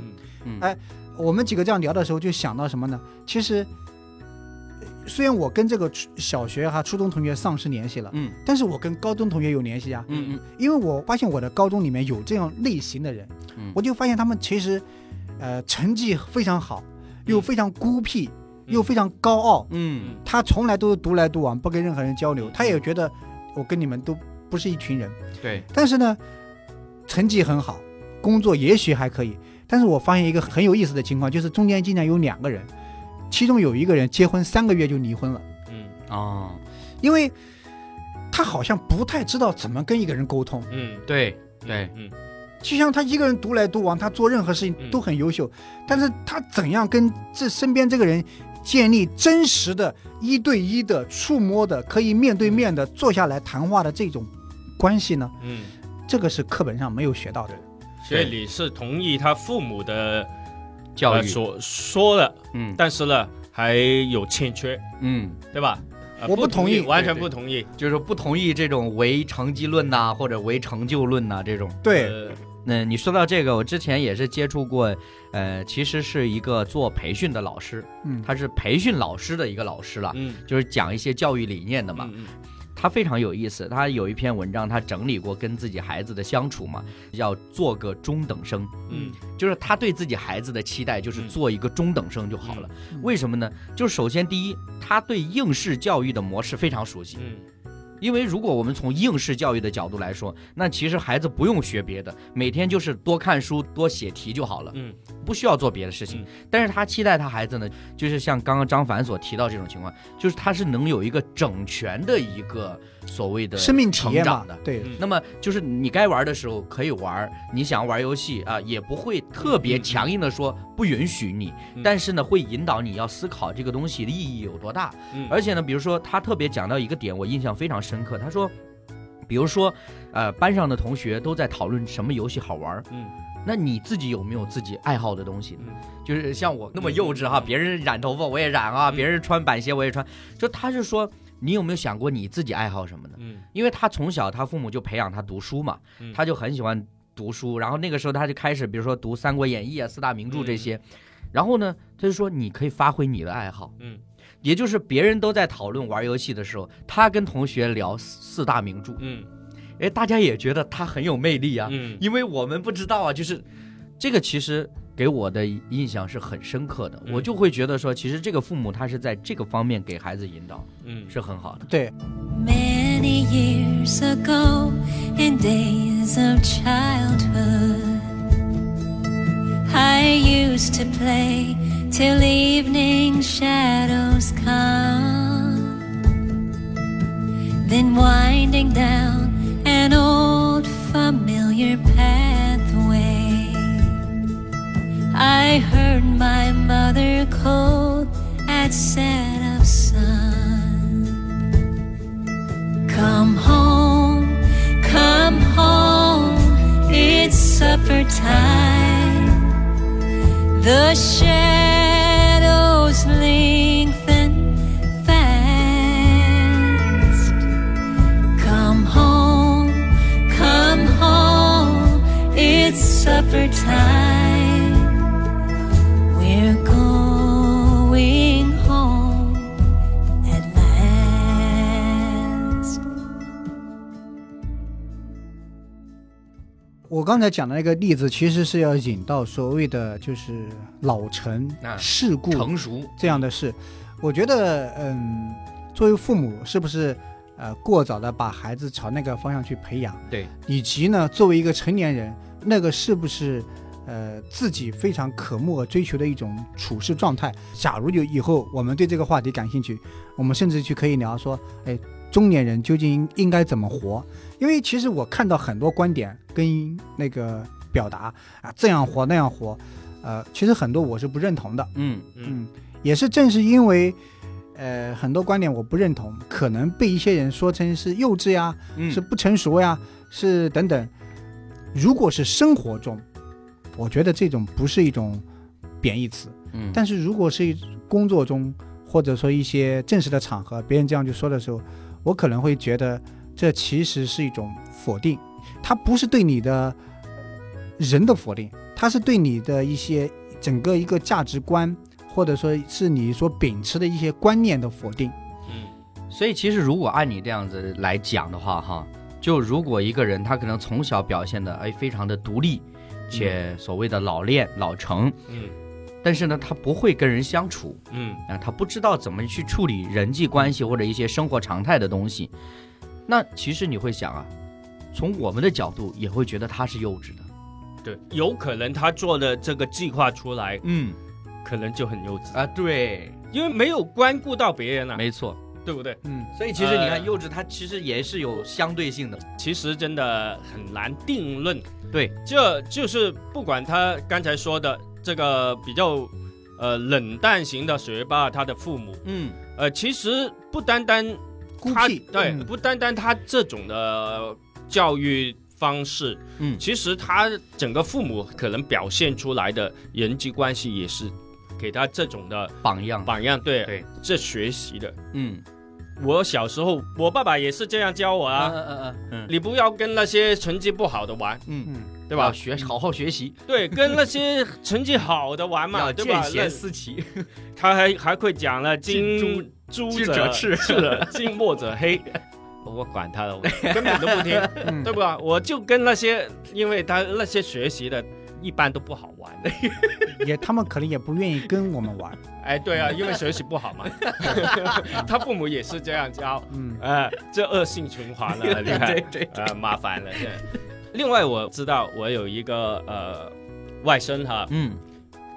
哎我们几个这样聊的时候，就想到什么呢？其实，呃虽然我跟这个小学哈、初中同学丧失联系了，嗯但是我跟高中同学有联系啊。嗯嗯因为我发现我的高中里面有这样类型的人，嗯我就发现他们其实，呃，成绩非常好，又非常孤僻，又非常高傲。嗯他从来都是独来独往，不跟任何人交流嗯。他也觉得我跟你们都不是一群人。对，但是呢，成绩很好，工作也许还可以。但是我发现一个很有意思的情况，就是中间竟然有两个人，其中有一个人结婚三个月就离婚了，嗯哦，因为他好像不太知道怎么跟一个人沟通。嗯对对，嗯就像他一个人独来独往，他做任何事情嗯都很优秀，但是他怎样跟这身边这个人建立真实的一对一的触摸的，可以面对面的坐下来谈话的这种关系呢？嗯，这个是课本上没有学到的。所以你是同意他父母的教育，呃所说了，嗯但是呢还有欠缺，嗯，对吧？呃我不同意完全不同意。就是说不同意这种唯成绩论呐、或者唯成就论呐、这种。对，呃那你说到这个，我之前也是接触过，呃，其实是一个做培训的老师，嗯，他是培训老师的一个老师了，嗯就是讲一些教育理念的嘛。嗯他非常有意思，他有一篇文章，他整理过跟自己孩子的相处嘛，要做个中等生，嗯就是他对自己孩子的期待就是嗯做一个中等生就好了。嗯为什么呢？就是首先第一，他对应试教育的模式非常熟悉，嗯因为如果我们从应试教育的角度来说，那其实孩子不用学别的，每天就是多看书、多写题就好了，嗯不需要做别的事情。嗯但是他期待他孩子呢，就是像刚刚张凡所提到这种情况，就是他是能有一个整全的一个所谓的生命体验嘛成长的，。对，嗯那么就是你该玩的时候可以玩，你想玩游戏啊，也不会特别强硬的说不允许你，嗯但是呢，会引导你要思考这个东西的意义有多大。嗯而且呢，比如说他特别讲到一个点，我印象非常深刻。他说，比如说，呃，班上的同学都在讨论什么游戏好玩儿，嗯那你自己有没有自己爱好的东西呢？嗯就是像我那么幼稚哈，别人染头发我也染啊，嗯别人穿板鞋我也穿。就他是说，你有没有想过你自己爱好什么呢？嗯。因为他从小他父母就培养他读书嘛，嗯。他就很喜欢读书，然后那个时候他就开始，比如说读《三国演义》啊、四大名著这些，然后呢，他就说你可以发挥你的爱好，嗯。也就是别人都在讨论玩游戏的时候，他跟同学聊四四大名著，嗯。哎，大家也觉得他很有魅力啊，嗯。因为我们不知道啊，就是这个其实给我的印象是很深刻的，嗯我就会觉得说，其实这个父母他是在这个方面给孩子引导嗯是很好的。对， Many years ago, in days of childhood, I used to play till evening shadows come. Then winding down an old familiar pathway, I heard my mother call at set of sun. Come home, come home, it's supper time. The shadows lengthen fast. Come home, come home, it's supper time. 我刚才讲的那个例子，其实是要引到所谓的就是老成啊世故成熟，这样的事。我觉得，嗯，作为父母是不是呃过早的把孩子朝那个方向去培养？对，以及呢，作为一个成年人，那个是不是呃自己非常渴慕和追求的一种处事状态？假如有以后我们对这个话题感兴趣，我们甚至去可以聊说，哎，中年人究竟应应该怎么活？因为其实我看到很多观点跟那个表达啊，这样活那样活，呃，其实很多我是不认同的。嗯。嗯。嗯，也是正是因为，呃，很多观点我不认同，可能被一些人说成是幼稚呀，嗯，是不成熟呀，是等等。如果是生活中，我觉得这种不是一种贬义词，嗯，但是如果是工作中，或者说一些正式的场合，别人这样去说的时候，我可能会觉得这其实是一种否定，它不是对你的人的否定，它是对你的一些整个一个价值观，或者说是你所秉持的一些观念的否定。嗯。所以其实如果按你这样子来讲的话，哈，就如果一个人他可能从小表现的哎非常的独立，且所谓的老练老成，嗯。但是呢他不会跟人相处嗯。啊，他不知道怎么去处理人际关系或者一些生活常态的东西，那其实你会想啊，从我们的角度也会觉得他是幼稚的，对，有可能他做的这个计划出来，嗯可能就很幼稚，啊对，因为没有关顾到别人啊，没错，对不对？嗯，所以其实你看呃幼稚，它其实也是有相对性的，其实真的很难定论。对，这就是不管他刚才说的这个比较呃冷淡型的学霸，他的父母，嗯呃，其实不单单他孤僻对，嗯。不单单他这种的教育方式，嗯。其实他整个父母可能表现出来的人际关系也是给他这种的榜样，榜样，对，对，这学习的。嗯。我小时候，我爸爸也是这样教我啊，嗯嗯嗯。你不要跟那些成绩不好的玩，嗯，嗯，对吧？学好好学习，对，跟那些成绩好的玩嘛，对吧？见？贤思齐，他还还会讲了近 金朱者赤赤，近墨者黑。我管他了，我根本都不听，嗯对吧？我就跟那些，因为他那些学习的，一般都不好玩的。也他们可能也不愿意跟我们玩。哎，对啊，因为学习不好嘛。他父母也是这样教，嗯哎，这恶性循环了，你看，对对，呃，麻烦了。现在另外，我知道我有一个呃外甥哈，嗯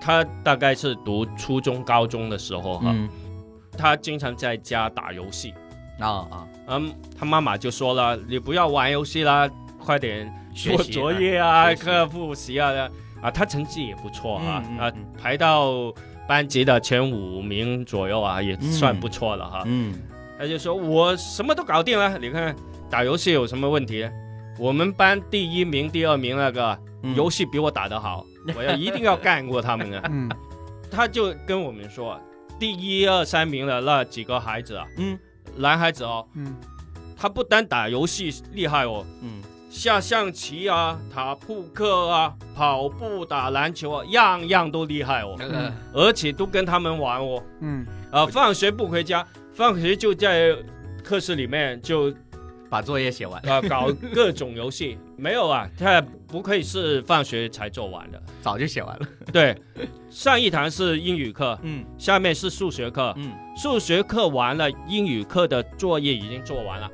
他大概是读初中、高中的时候哈，嗯他经常在家打游戏。啊啊，嗯，他妈妈就说了，你不要玩游戏啦，快点做作业啊，课复习啊。啊，他成绩也不错啊，啊嗯嗯嗯，排到班级的前五名左右啊，也算不错了哈。嗯他就说我什么都搞定了，你看打游戏有什么问题？我们班第一名、第二名那个嗯游戏比我打得好，我要一定要干过他们啊！嗯他就跟我们说，第一二三名的那几个孩子啊，嗯。男孩子哦，嗯。他不单打游戏厉害哦，嗯。下象棋啊、打扑克啊、跑步、打篮球啊，样样都厉害哦，嗯。而且都跟他们玩哦。嗯。啊，放学不回家，放学就在课室里面就把作业写完，啊搞各种游戏。没有啊，他不可以是放学才做完的。早就写完了，对，上一堂是英语课，嗯。下面是数学课。嗯，数学课完了，英语课的作业已经做完了。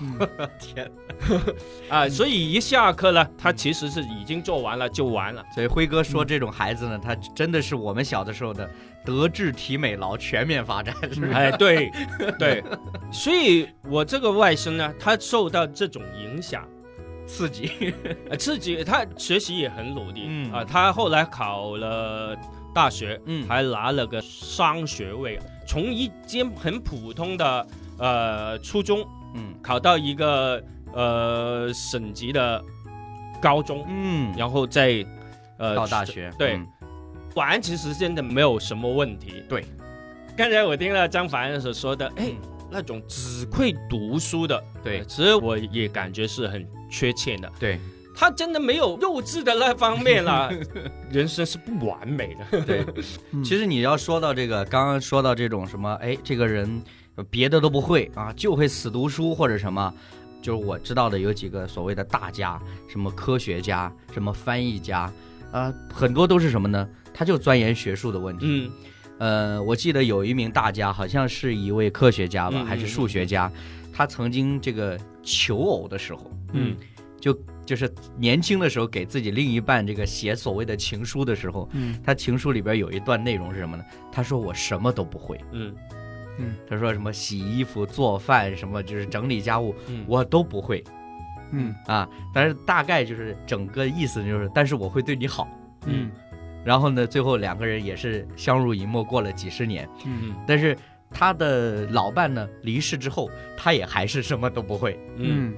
嗯。天，啊，所以一下课呢，他其实是已经做完了就完了。所以辉哥说这种孩子呢，他真的是我们小的时候的德智体美劳全面发展？哎，对 对，所以我这个外甥呢，他受到这种影响。刺激，呃，自己他学习也很努力，嗯啊，他后来考了大学，嗯还拿了个双学位，从一间很普通的呃初中嗯考到一个呃省级的高中，嗯，然后再呃到大学，对嗯玩其实真的没有什么问题。对，刚才我听了张凡所说的，哎，嗯那种只会读书的，对其实我也感觉是很缺欠的。对他真的没有幼稚的那方面了，人生是不完美的。对，嗯其实你要说到这个，刚刚说到这种什么，哎，这个人呃别的都不会啊，就会死读书或者什么。就是我知道的有几个所谓的大家，什么科学家，什么翻译家，啊、很多都是什么呢？他就钻研学术的问题。嗯呃，我记得有一名大家，好像是一位科学家吧，嗯还是数学家，他曾经这个求偶的时候，嗯就就是年轻的时候给自己另一半这个写所谓的情书的时候，嗯他情书里边有一段内容是什么呢？他说我什么都不会，嗯他说什么洗衣服、做饭，什么就是整理家务，嗯，我都不会嗯啊。但是大概就是整个意思就是，但是我会对你好。嗯然后呢，最后两个人也是相濡以沫，过了几十年。嗯但是他的老伴呢离世之后，他也还是什么都不会。嗯嗯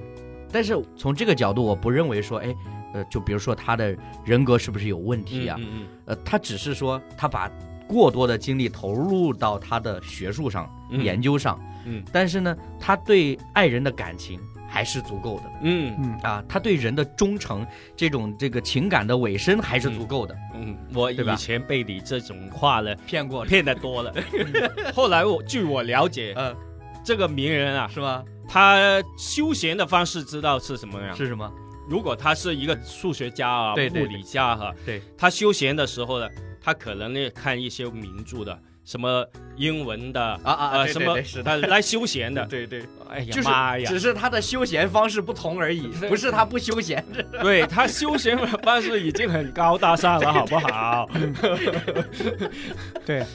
但是从这个角度，我不认为说，哎，呃，就比如说他的人格是不是有问题啊？嗯呃，他只是说他把过多的精力投入到他的学术上、嗯。研究上，嗯。但是呢，他对爱人的感情还是足够的。嗯。嗯啊，他对人的忠诚，这种这个情感的尾声还是足够的。嗯，我以前被你这种话呢骗过骗的多了，后来我据我了解，呃，这个名人啊，是吗？他休闲的方式知道是什么呀？是什么？如果他是一个数学家啊、对对。物理家哈、对。他休闲的时候呢，他可能呢看一些名著的，什么英文的啊啊呃什么对对对是的呃来休闲的。对对，哎呀就是妈呀！只是他的休闲方式不同而已，不是他不休闲。对他休闲的方式已经很高大上了，好不好？对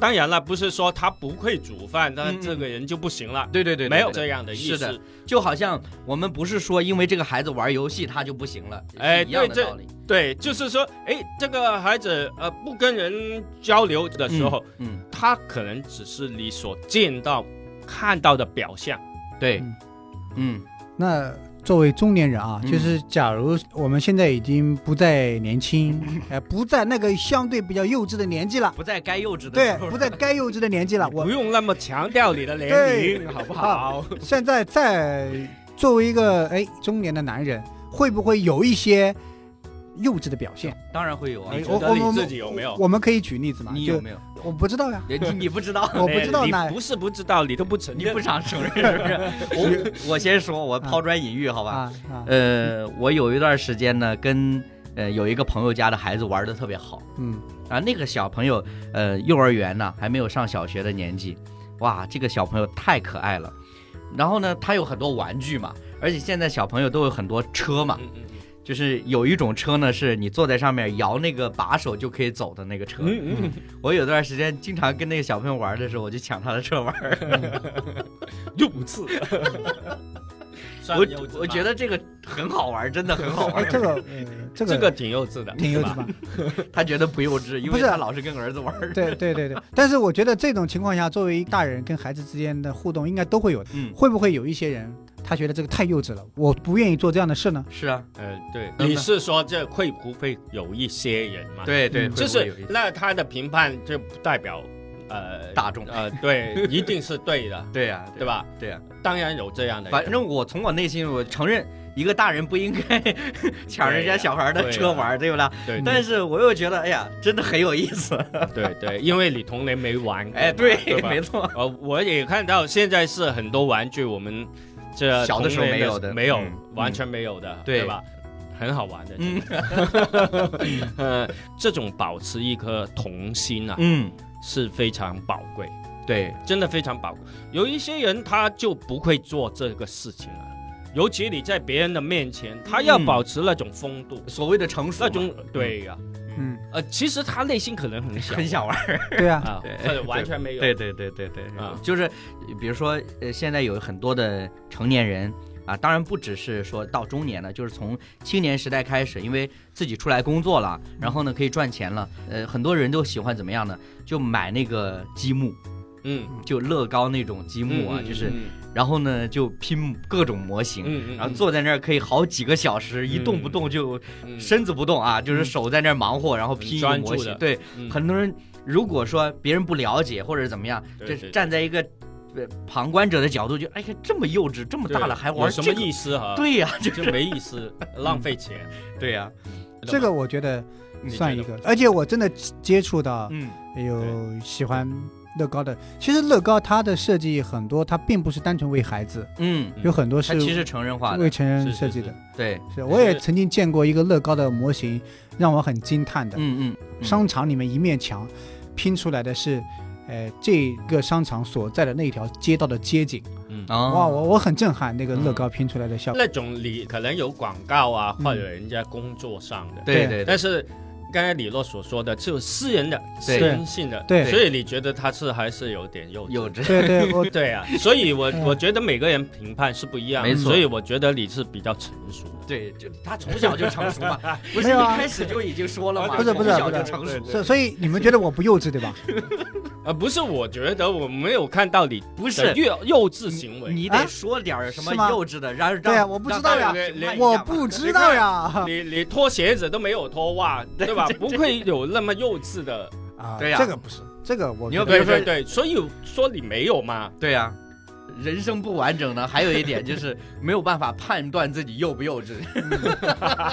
当然了，不是说他不会煮饭，那这个人就不行了，对对对，没有这样的意是的。思。就好像我们不是说因为这个孩子玩游戏他就不行了，哎是一样的对这道理。对，就是说，哎，这个孩子呃不跟人交流的时候，嗯，他可能只是你所见到、看到的表象。对。嗯，嗯。那作为中年人啊，嗯就是假如我们现在已经不再年轻，哎、不在那个相对比较幼稚的年纪了，不在该幼稚的对，不在该幼稚的年纪了，我不用那么强调你的年龄，好不好？现在在作为一个哎中年的男人，会不会有一些幼稚的表现？当然会有啊哎。你你自己有没有？我们可以举例子嘛？你有没有？我不知道呀，你你不知道，我不知道不是不知道，你都不承认。你不想承认 是不是？我我先说，我抛砖引玉，好吧？啊啊，呃，我有一段时间呢，跟呃有一个朋友家的孩子玩的特别好嗯啊，那个小朋友呃幼儿园呢还没有上小学的年纪，哇，这个小朋友太可爱了。然后呢，他有很多玩具嘛，而且现在小朋友都有很多车嘛，嗯嗯就是有一种车呢，是你坐在上面摇那个把手就可以走的那个车。嗯嗯我有段时间经常跟那个小朋友玩的时候，我就抢他的车玩儿。嗯，幼稚。我我觉得这个很好玩，真的很好玩哎。这个呃这个这个挺幼稚的，挺幼稚吧？他觉得不幼稚，因不是为他老是跟儿子玩儿。对对对对，但是我觉得这种情况下，作为大人跟孩子之间的互动，应该都会有的。嗯，会不会有一些人他觉得这个太幼稚了，我不愿意做这样的事呢？是啊，呃，对，你是说这会不会有一些人嘛？，对对，嗯就是那他的评判就不代表呃大众呃，对，一定是对的，对呀，对？吧？对呀，当然有这样的，反正我从我内心我承认，一个大人不应该 抢人家小孩的车玩，对不啦？对但是我又觉得，哎呀，真的很有意思。对对，因为你童年没玩过，哎，对，吧没错。呃，我也看到现在是很多玩具我们这小的时候没有的没有嗯，完全没有的，对对吧？很好玩的，嗯呃，这种保持一颗童心啊，嗯，是非常宝贵，对，真的非常宝贵。有一些人他就不会做这个事情了，尤其你在别人的面前，他要嗯保持那种风度，所谓的成熟，那种对呀、嗯，呃，其实他内心可能很小，很想玩儿。对啊，完全没有，对对对对对，啊。就是比如说，呃，现在有很多的成年人啊，当然不只是说到中年了，就是从青年时代开始，因为自己出来工作了，然后呢可以赚钱了，呃，很多人都喜欢怎么样呢？就买那个积木，嗯，就乐高那种积木啊，嗯就是，嗯。然后呢就拼各种模型。然后坐在那儿可以好几个小时，一动不动就嗯。身子不动啊，就是手在那儿忙活，然后拼一个。模型。对，嗯。很多人如果说别人不了解或者怎么样，这对对。站在一个呃旁观者的角度就，哎呀，这么幼稚，这么大了还玩有什么？意思哈？，对呀，就就没意思，浪费钱。对呀，这个我觉得你算一个，而且我真的接触到嗯，有喜欢乐高的。其实乐高它的设计很多，它并不是单纯为孩子，嗯，有很多是其实成人化的，为成人是是是设计的。对，是，我也曾经见过一个乐高的模型，让我很惊叹的。嗯嗯，嗯。商场里面一面墙拼出来的是，呃，这个商场所在的那条街道的街景。嗯，啊，哇，我我很震撼那个嗯乐高拼出来的效果。那种你可能有广告啊，嗯。或者人家工作上的，对对，但是刚才李洛所说的，就私人的、私人性的，对所以你觉得他是还是有点幼稚？幼稚，对对，我对啊，所以我嗯我觉得每个人评判是不一样的，没错所以我觉得你是比较成熟的。对，就他从小就成熟嘛，不是一开始就已经说了嘛，不是不是从小就成熟，所所以你们觉得我不幼稚对吧？呃，不是，我觉得我没有看到你不是。幼幼稚行为。你啊得说点儿什么幼稚的，让让对啊我不知道呀让大家评判一我不知道呀。你你脱鞋子都没有脱袜，对吧？不会有那么幼稚的。啊，对呀这个不是，这个我你要觉得比如说对对对，所以说你没有嘛？对呀、人生不完整呢，还有一点就是 没有办法判断自己幼不幼稚，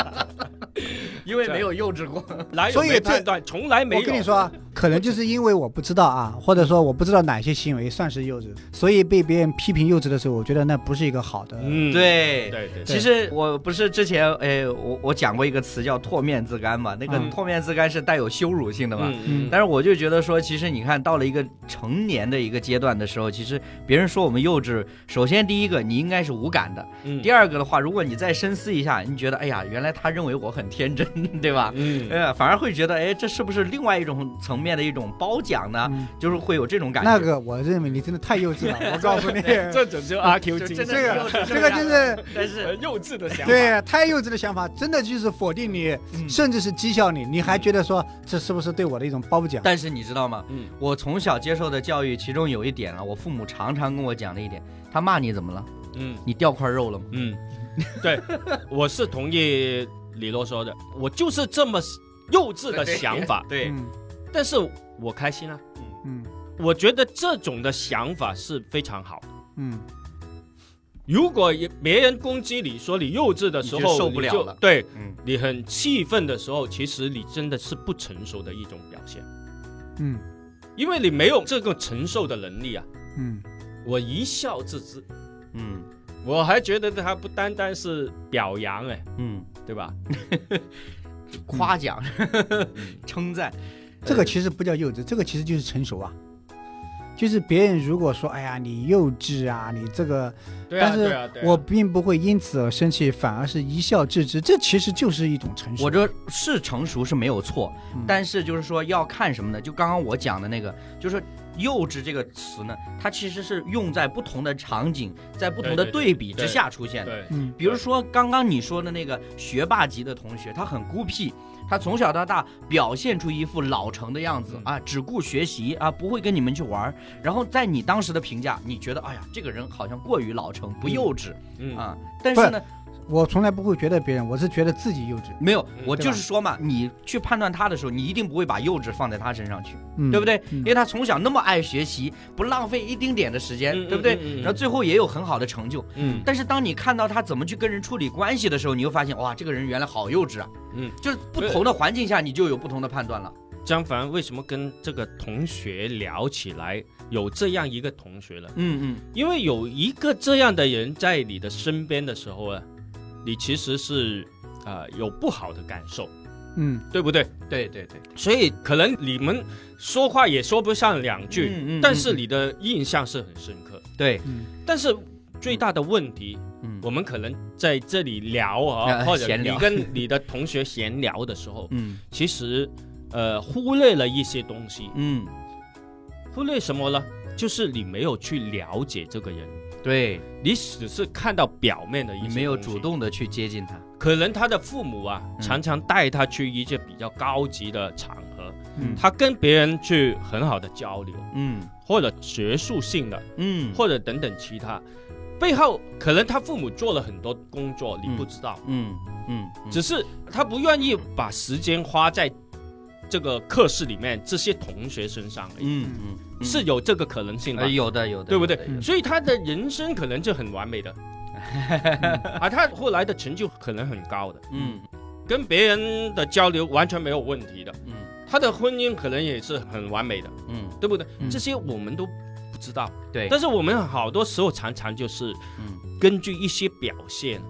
因为没有幼稚过。哪有所以判断？从来没有。我跟你说啊，可能就是因为我不知道啊，或者说我不知道哪些行为算是幼稚，所以被别人批评幼稚的时候，我觉得那不是一个好的。嗯，对。对对，其实我不是之前哎，我我讲过一个词叫唾面自干嘛，那个嗯唾面自干是带有羞辱性的嘛。嗯嗯但是我就觉得说，其实你看到了一个成年的一个阶段的时候，其实别人说我们幼稚，首先第一个你应该是无感的，嗯第二个的话，如果你再深思一下，你觉得哎呀，原来他认为我很天真，对吧？嗯呃，反而会觉得，哎，这是不是另外一种层面的一种褒奖呢？嗯就是会有这种感觉。那个我认为你真的太幼稚了，我告诉你，这种就阿 Q 就精这真的是幼个这个就是但是幼稚的想法。对太幼稚的想法，真的就是否定你，嗯甚至是讥笑你，你还觉得说这是不是对我的一种褒奖？但是你知道吗？嗯我从小接受的教育，其中有一点啊，我父母常常跟我讲的一点，他骂你怎么了？嗯你掉块肉了吗？嗯，对，我是同意李洛说的，我就是这么幼稚的想法，对，嗯但是我开心啊，嗯。我觉得这种的想法是非常好。嗯。如果别人攻击你说你幼稚的时候，你就受不了了。对嗯。你很气愤的时候，其实你真的是不成熟的一种表现，嗯。因为你没有这个承受的能力啊。嗯。我一笑置之，嗯。我还觉得他不单单是表扬哎，嗯，对吧？夸奖、称赞，这个其实不叫幼稚，这个其实就是成熟啊。就是别人如果说，哎呀，你幼稚啊，你这个，对啊，但是对啊，对啊我并不会因此而生气，反而是一笑置之，这其实就是一种成熟。我这是成熟是没有错，嗯但是就是说要看什么呢？就刚刚我讲的那个，就是幼稚这个词呢，它其实是用在不同的场景，在不同的对比之下出现的。对，嗯比如说刚刚你说的那个学霸级的同学，他很孤僻，他从小到大表现出一副老成的样子嗯啊，只顾学习啊，不会跟你们去玩儿。然后在你当时的评价，你觉得哎呀，这个人好像过于老成，不幼稚嗯啊。但是呢，我从来不会觉得别人，我是觉得自己幼稚，没有，嗯我就是说嘛，你去判断他的时候，你一定不会把幼稚放在他身上去，嗯，对不对？嗯因为他从小那么爱学习，不浪费一丁点的时间，嗯对不对？然后最后也有很好的成就。嗯但是当你看到他怎么去跟人处理关系的时候，你又发现哇，这个人原来好幼稚啊！嗯，就是不同的环境下，你就有不同的判断了。张凡为什么跟这个同学聊起来有这样一个同学了？嗯嗯，因为有一个这样的人在你的身边的时候啊，你其实是呃有不好的感受，嗯对不对？对对对，所以可能你们说话也说不上两句，嗯嗯但是你的印象是很深刻。对，嗯但是最大的问题，嗯我们可能在这里聊啊，啊或者你跟你的同学闲聊的时候，嗯其实呃忽略了一些东西。嗯，忽略什么呢？就是你没有去了解这个人，对。你只是看到表面的一些你没有主，动的去接近他。可能他的父母啊，嗯。常常带他去一些比较高级的场合，嗯。他跟别人去很好的交流，嗯。或者学术性的，嗯，或者等等其他，背后可能他父母做了很多工作，你嗯。不知道，嗯嗯，嗯。只是他不愿意把时间花在这个课室里面这些同学身上而已，嗯嗯嗯是有这个可能性的呃。有的有的，对不对？所以他的人生可能就很完美的，啊，他后来的成就可能很高的，嗯。跟别人的交流完全没有问题的，嗯。他的婚姻可能也是很完美的，嗯，对不对？嗯。这些我们都不知道，对，但是我们好多时候常常就是嗯。根据一些表现、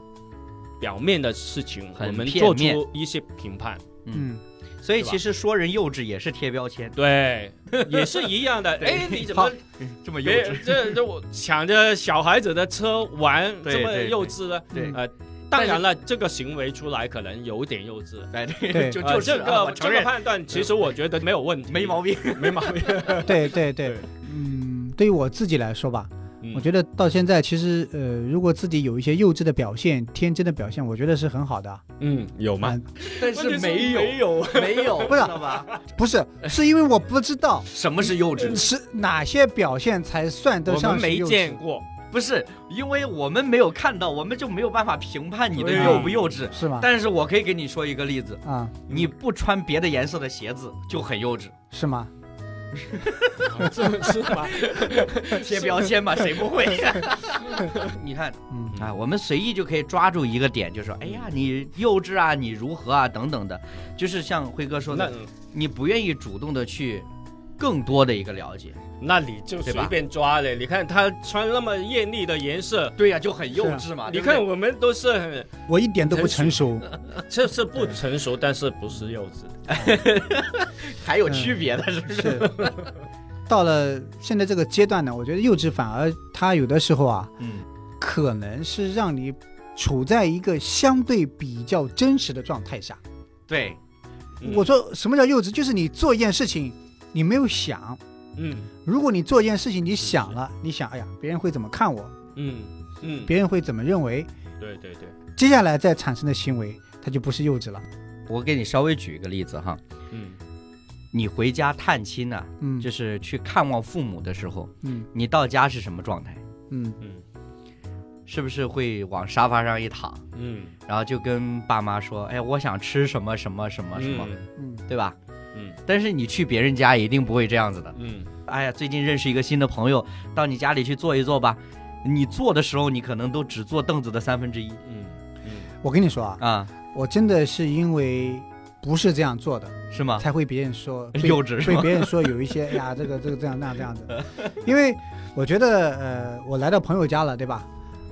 表面的事情，我们做出一些评判，嗯，所以其实说人幼稚也是贴标签，对，也是一样的。哎，你怎么 这么幼稚，这这我抢着小孩子的车玩这么幼稚呢？对。呃，当然了，这个行为出来可能有点幼稚。哎对 对，就呃就这个这个判断，其实我觉得没有问题，没毛病，没毛病。对对对。对，嗯，对于我自己来说吧，嗯我觉得到现在其实呃，如果自己有一些幼稚的表现、天真的表现，我觉得是很好的。嗯，有吗？嗯但是没有没有。没有，不是知道吧？不是，是因为我不知道什么是幼稚？是哪些表现才算得我们没上是幼稚见过，不是因为我们没有看到，我们就没有办法评判你的幼不幼稚。是吗？但是我可以给你说一个例子，啊，你不穿别的颜色的鞋子就很幼稚，是吗？是是吗？贴标签嘛，谁不会？你看嗯啊，我们随意就可以抓住一个点，就说，哎呀，你幼稚啊，你如何啊，等等的，就是像辉哥说那的，你不愿意主动的去更多的一个了解，那你就随便抓了。你看他穿那么艳丽的颜色，对呀、就很幼稚嘛。你看我们都是很，我一点都不成熟。这是不成熟，但是不是幼稚。还有区别的，是不是？是。到了现在这个阶段呢，我觉得幼稚反而它有的时候啊，嗯可能是让你处在一个相对比较真实的状态下。对，嗯我说什么叫幼稚？就是你做一件事情，你没有想。嗯如果你做一件事情，你想了，你想，哎呀，别人会怎么看我？嗯嗯，别人会怎么认为？对对对，接下来再产生的行为，它就不是幼稚了。我给你稍微举一个例子哈，嗯。你回家探亲呢、嗯，就是去看望父母的时候，嗯。你到家是什么状态？嗯。嗯。是不是会往沙发上一躺，嗯。然后就跟爸妈说，哎，我想吃什么什么什么什么，嗯。对吧？嗯。但是你去别人家一定不会这样子的。嗯哎呀，最近认识一个新的朋友，到你家里去坐一坐吧。你坐的时候，你可能都只坐凳子的三分之一嗯嗯我跟你说啊，啊，我真的是因为不是这样做的，是吗？才会别人说幼稚是吗？被别人说有一些 哎呀，这个这个这样那样这样子。因为我觉得呃，我来到朋友家了，对吧？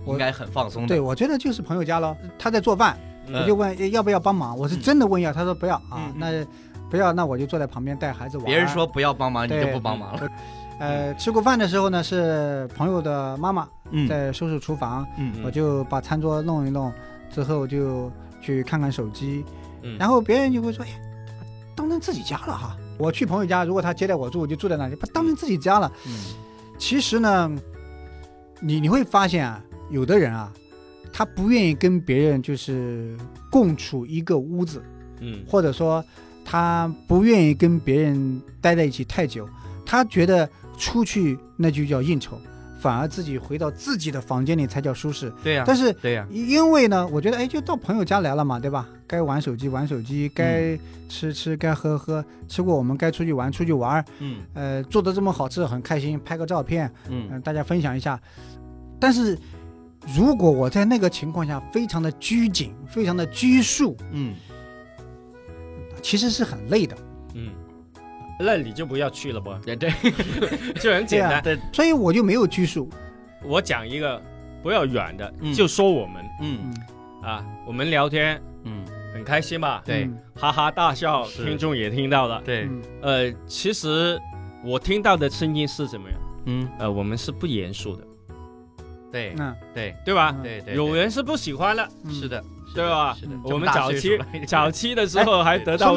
我应该很放松的。对，我觉得就是朋友家咯，他在做饭，嗯我就问哎要不要帮忙，我是真的问要，他说不要啊嗯，那不要，那我就坐在旁边带孩子玩。别人说不要帮忙，你就不帮忙了。呃，吃过饭的时候呢，是朋友的妈妈嗯在收拾厨房，嗯我就把餐桌弄一弄，之后就去看看手机，嗯然后别人就会说，哎，当成自己家了哈。我去朋友家，如果他接待我住，我就住在那里，把当成自己家了。嗯其实呢，你你会发现啊，有的人啊，他不愿意跟别人就是共处一个屋子，嗯或者说他不愿意跟别人待在一起太久，他觉得出去那就叫应酬，反而自己回到自己的房间里才叫舒适。对呀，但是对呀，因为呢，我觉得哎，就到朋友家来了嘛，对吧？该玩手机玩手机，该吃吃，该喝喝，吃过我们该出去玩出去玩，嗯呃，做的这么好吃，很开心，拍个照片，嗯、嗯大家分享一下。但是如果我在那个情况下非常的拘谨，非常的拘束，嗯，其实是很累的。嗯，那你就不要去了不，对 对。就很简单。对，所以我就没有拘束。我讲一个不要远的，嗯。就说我们。嗯。嗯，啊，我们聊天嗯。很开心吧，对。嗯。哈哈大笑，听众也听到了。对，嗯。呃，其实我听到的声音是怎么样？嗯。呃，我们是不严肃的，对嗯。对。对吧？对对，有人是不喜欢的，嗯。是的，对吧？是的，我们早期早期的时候还得到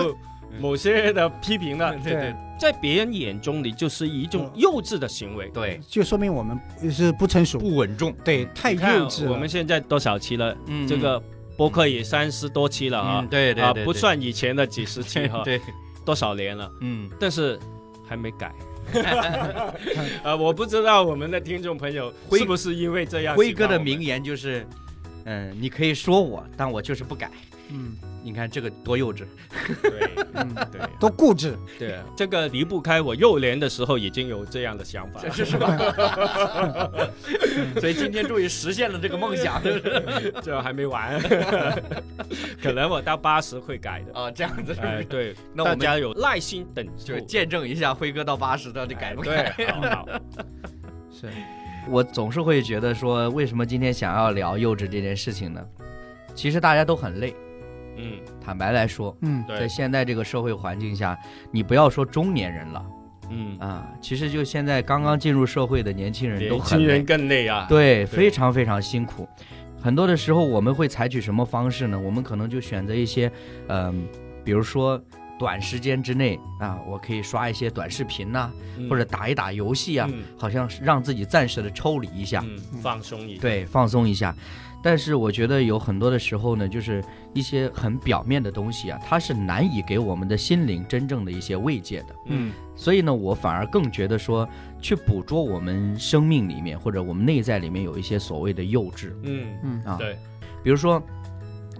某些的批评呢，对对在别人眼中你就是一种嗯。幼稚的行为。对，就说明我们是不成熟，不稳重，对，太幼稚。我们现在多少期了？嗯这个博客也三十多期了啊嗯，对对啊，对，不算以前的几十期哈，对，多少年了，嗯。但是还没改。呃，我不知道我们的听众朋友辉是不是因为这样。辉哥的。名言就是，嗯，你可以说我，但我就是不改。嗯你看这个多幼稚，对嗯，对多固执。对，这个离不开我幼年的时候已经有这样的想法了。是是吧？所以今天终于实现了这个梦想，是不是？这还没完，可能我到八十会改的。哦，这样子哎，对，那我们大家有耐心等就是见证一下辉哥到八十到底改不改。对，好好，是，我总是会觉得说，为什么今天想要聊幼稚这件事情呢？其实大家都很累，嗯，坦白来说，嗯在，现在这个社会环境下，你不要说中年人了嗯，啊，其实就现在刚刚进入社会的年轻人都年很累，轻人更累啊。对，对非常非常辛苦。很多的时候，我们会采取什么方式呢？我们可能就选择一些，嗯、比如说短时间之内啊，我可以刷一些短视频呐、嗯，或者打一打游戏啊，嗯。好像是让自己暂时的抽离一下，嗯，放松一下。对，放松一下。但是我觉得有很多的时候呢，就是一些很表面的东西啊，它是难以给我们的心灵真正的一些慰藉的。嗯。所以呢，我反而更觉得说，去捕捉我们生命里面或者我们内在里面有一些所谓的幼稚。嗯，嗯啊，对，比如说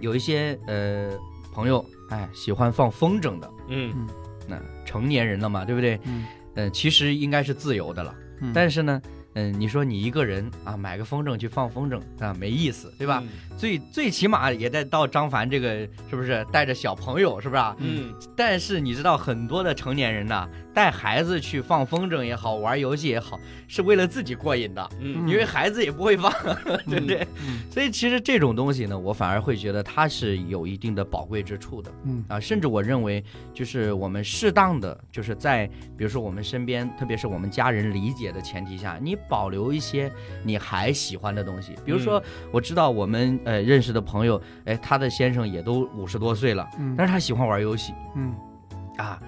有一些呃朋友，哎，喜欢放风筝的，嗯那成年人了嘛，对不对？嗯呃，其实应该是自由的了，嗯，但是呢。嗯，你说你一个人啊，买个风筝去放风筝啊，没意思，对对吧？？最最起码也得到张凡这个，是不是带着小朋友，是不是啊？嗯但是你知道，很多的成年人呐，带孩子去放风筝也好，玩游戏也好，是为了自己过瘾的，嗯。因为孩子也不会放，对不对？嗯所以其实这种东西呢，我反而会觉得它是有一定的宝贵之处的。嗯。啊，甚至我认为，就是我们适当的，就是在比如说我们身边，特别是我们家人理解的前提下，你保留一些你还喜欢的东西，比如说我知道我们呃认识的朋友，哎，他的先生也都五十多岁了，嗯。但是他喜欢玩游戏。嗯啊，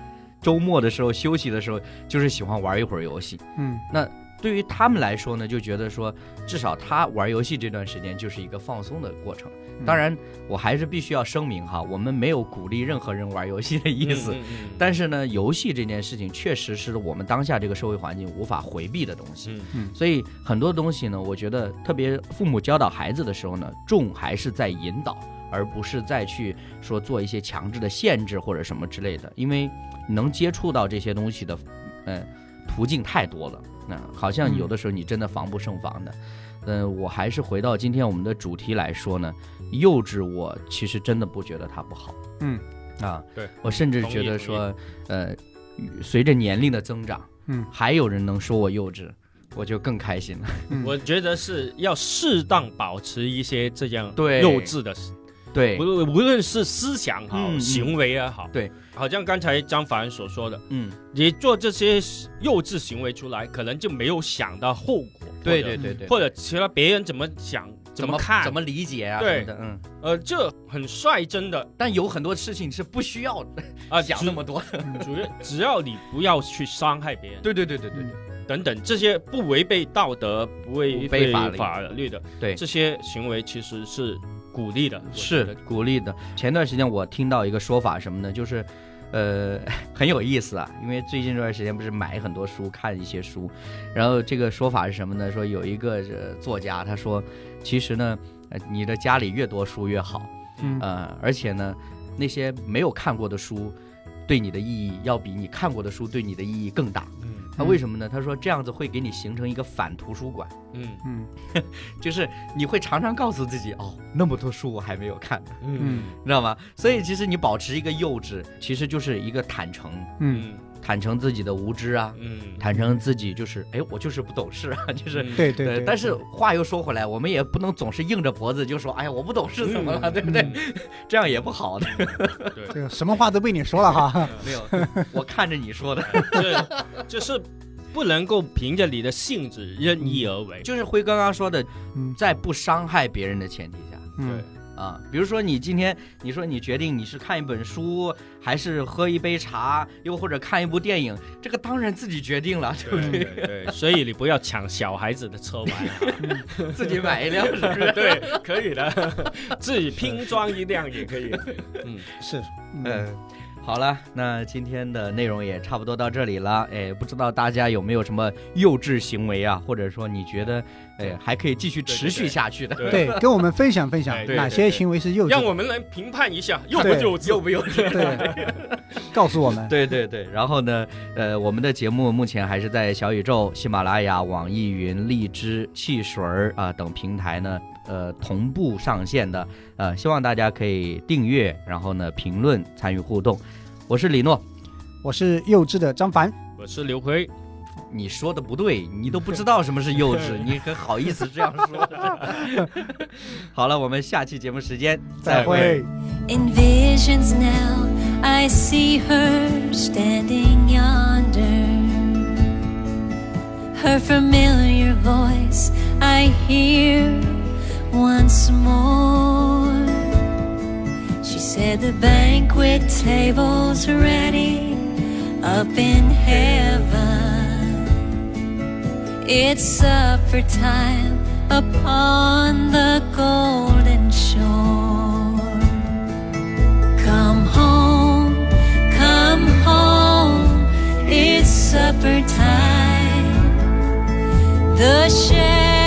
周末的时候休息的时候，就是喜欢玩一会儿游戏。嗯那对于他们来说呢，就觉得说，至少他玩游戏这段时间就是一个放松的过程。当然，我还是必须要声明哈，我们没有鼓励任何人玩游戏的意思。但是呢，游戏这件事情确实是我们当下这个社会环境无法回避的东西。嗯所以很多东西呢，我觉得特别父母教导孩子的时候呢，重还是在引导，而不是再去说做一些强制的限制或者什么之类的。因为能接触到这些东西的，嗯，途径太多了。那好像有的时候你真的防不胜防的。嗯、我还是回到今天我们的主题来说呢，幼稚我其实真的不觉得它不好。嗯。啊，对我甚至觉得说，呃，随着年龄的增长，嗯。还有人能说我幼稚，我就更开心了。嗯。我觉得是要适当保持一些这样对。幼稚的对。无，论无论是思想好、行为也好，对，好像刚才张凡所说的，嗯，你做这些幼稚行为出来，可能就没有想到后果，对对对对，或者其他别人怎么想、怎么看、怎么理解啊对。的，嗯。呃，这很率真的。但有很多事情是不需要啊，讲那么多。主要只要你不要去伤害别人，对对对对对嗯等等这些不违背道德、不违背法律的对。这些行为，其实是鼓励的，是得。鼓励的。前段时间我听到一个说法什么呢？就是，呃，很有意思啊。因为最近这段时间不是买很多书，看一些书，然后这个说法是什么呢？说有一个呃作家他说，其实呢，呃，你的家里越多书越好，嗯呃，而且呢，那些没有看过的书，对你的意义要比你看过的书对你的意义更大。嗯那为什么呢？他说这样子会给你形成一个反图书馆。嗯嗯 就是你会常常告诉自己，哦，那么多书我还没有看呢，嗯嗯你知道吗？所以其实你保持一个幼稚，其实就是一个坦诚，嗯，坦诚自己的无知啊，嗯坦诚自己就是，哎，我就是不懂事啊，就是。嗯对对对，但是话又说回来，我们也不能总是硬着脖子就说，哎呀，我不懂事怎么了，对不对？嗯 这样也不好的。对这个什么话都被你说了哈。没有，我看着你说的，这就是不能够凭着你的性子任意而为。就是辉刚刚说的，嗯在不伤害别人的前提下，嗯啊，比如说你今天你说你决定你是看一本书，还是喝一杯茶，又或者看一部电影，这个当然自己决定了，对不对对？对对，所以你不要抢小孩子的车玩啊。自己买一辆是不是？对，可以的，自己拼装一辆也可以。嗯，是，嗯嗯，好了，那今天的内容也差不多到这里了。哎，不知道大家有没有什么幼稚行为啊，或者说你觉得，哎，还可以继续持续下去的？对对，跟我们分享分享哪些行为是幼稚的，让我们来评判一下，幼不幼稚？幼不幼稚？对，告诉我们。对对对，然后呢，呃，我们的节目目前还是在小宇宙、喜马拉雅、网易云、荔枝、汽水儿啊、等平台呢，呃，同步上线的。呃，希望大家可以订阅，然后呢，评论、参与互动。我是李诺，我是幼稚的张凡，我是刘辉，你说的不对，你都不知道什么是幼稚，你还好意思这样说？好了，我们下期节目时间再会。 In visions now, I see her standing yonder. Her familiar voice I hear once more. She said the banquet table's ready up in heaven. It's supper time upon the golden shore. Come home, come home, it's supper time. The shepherds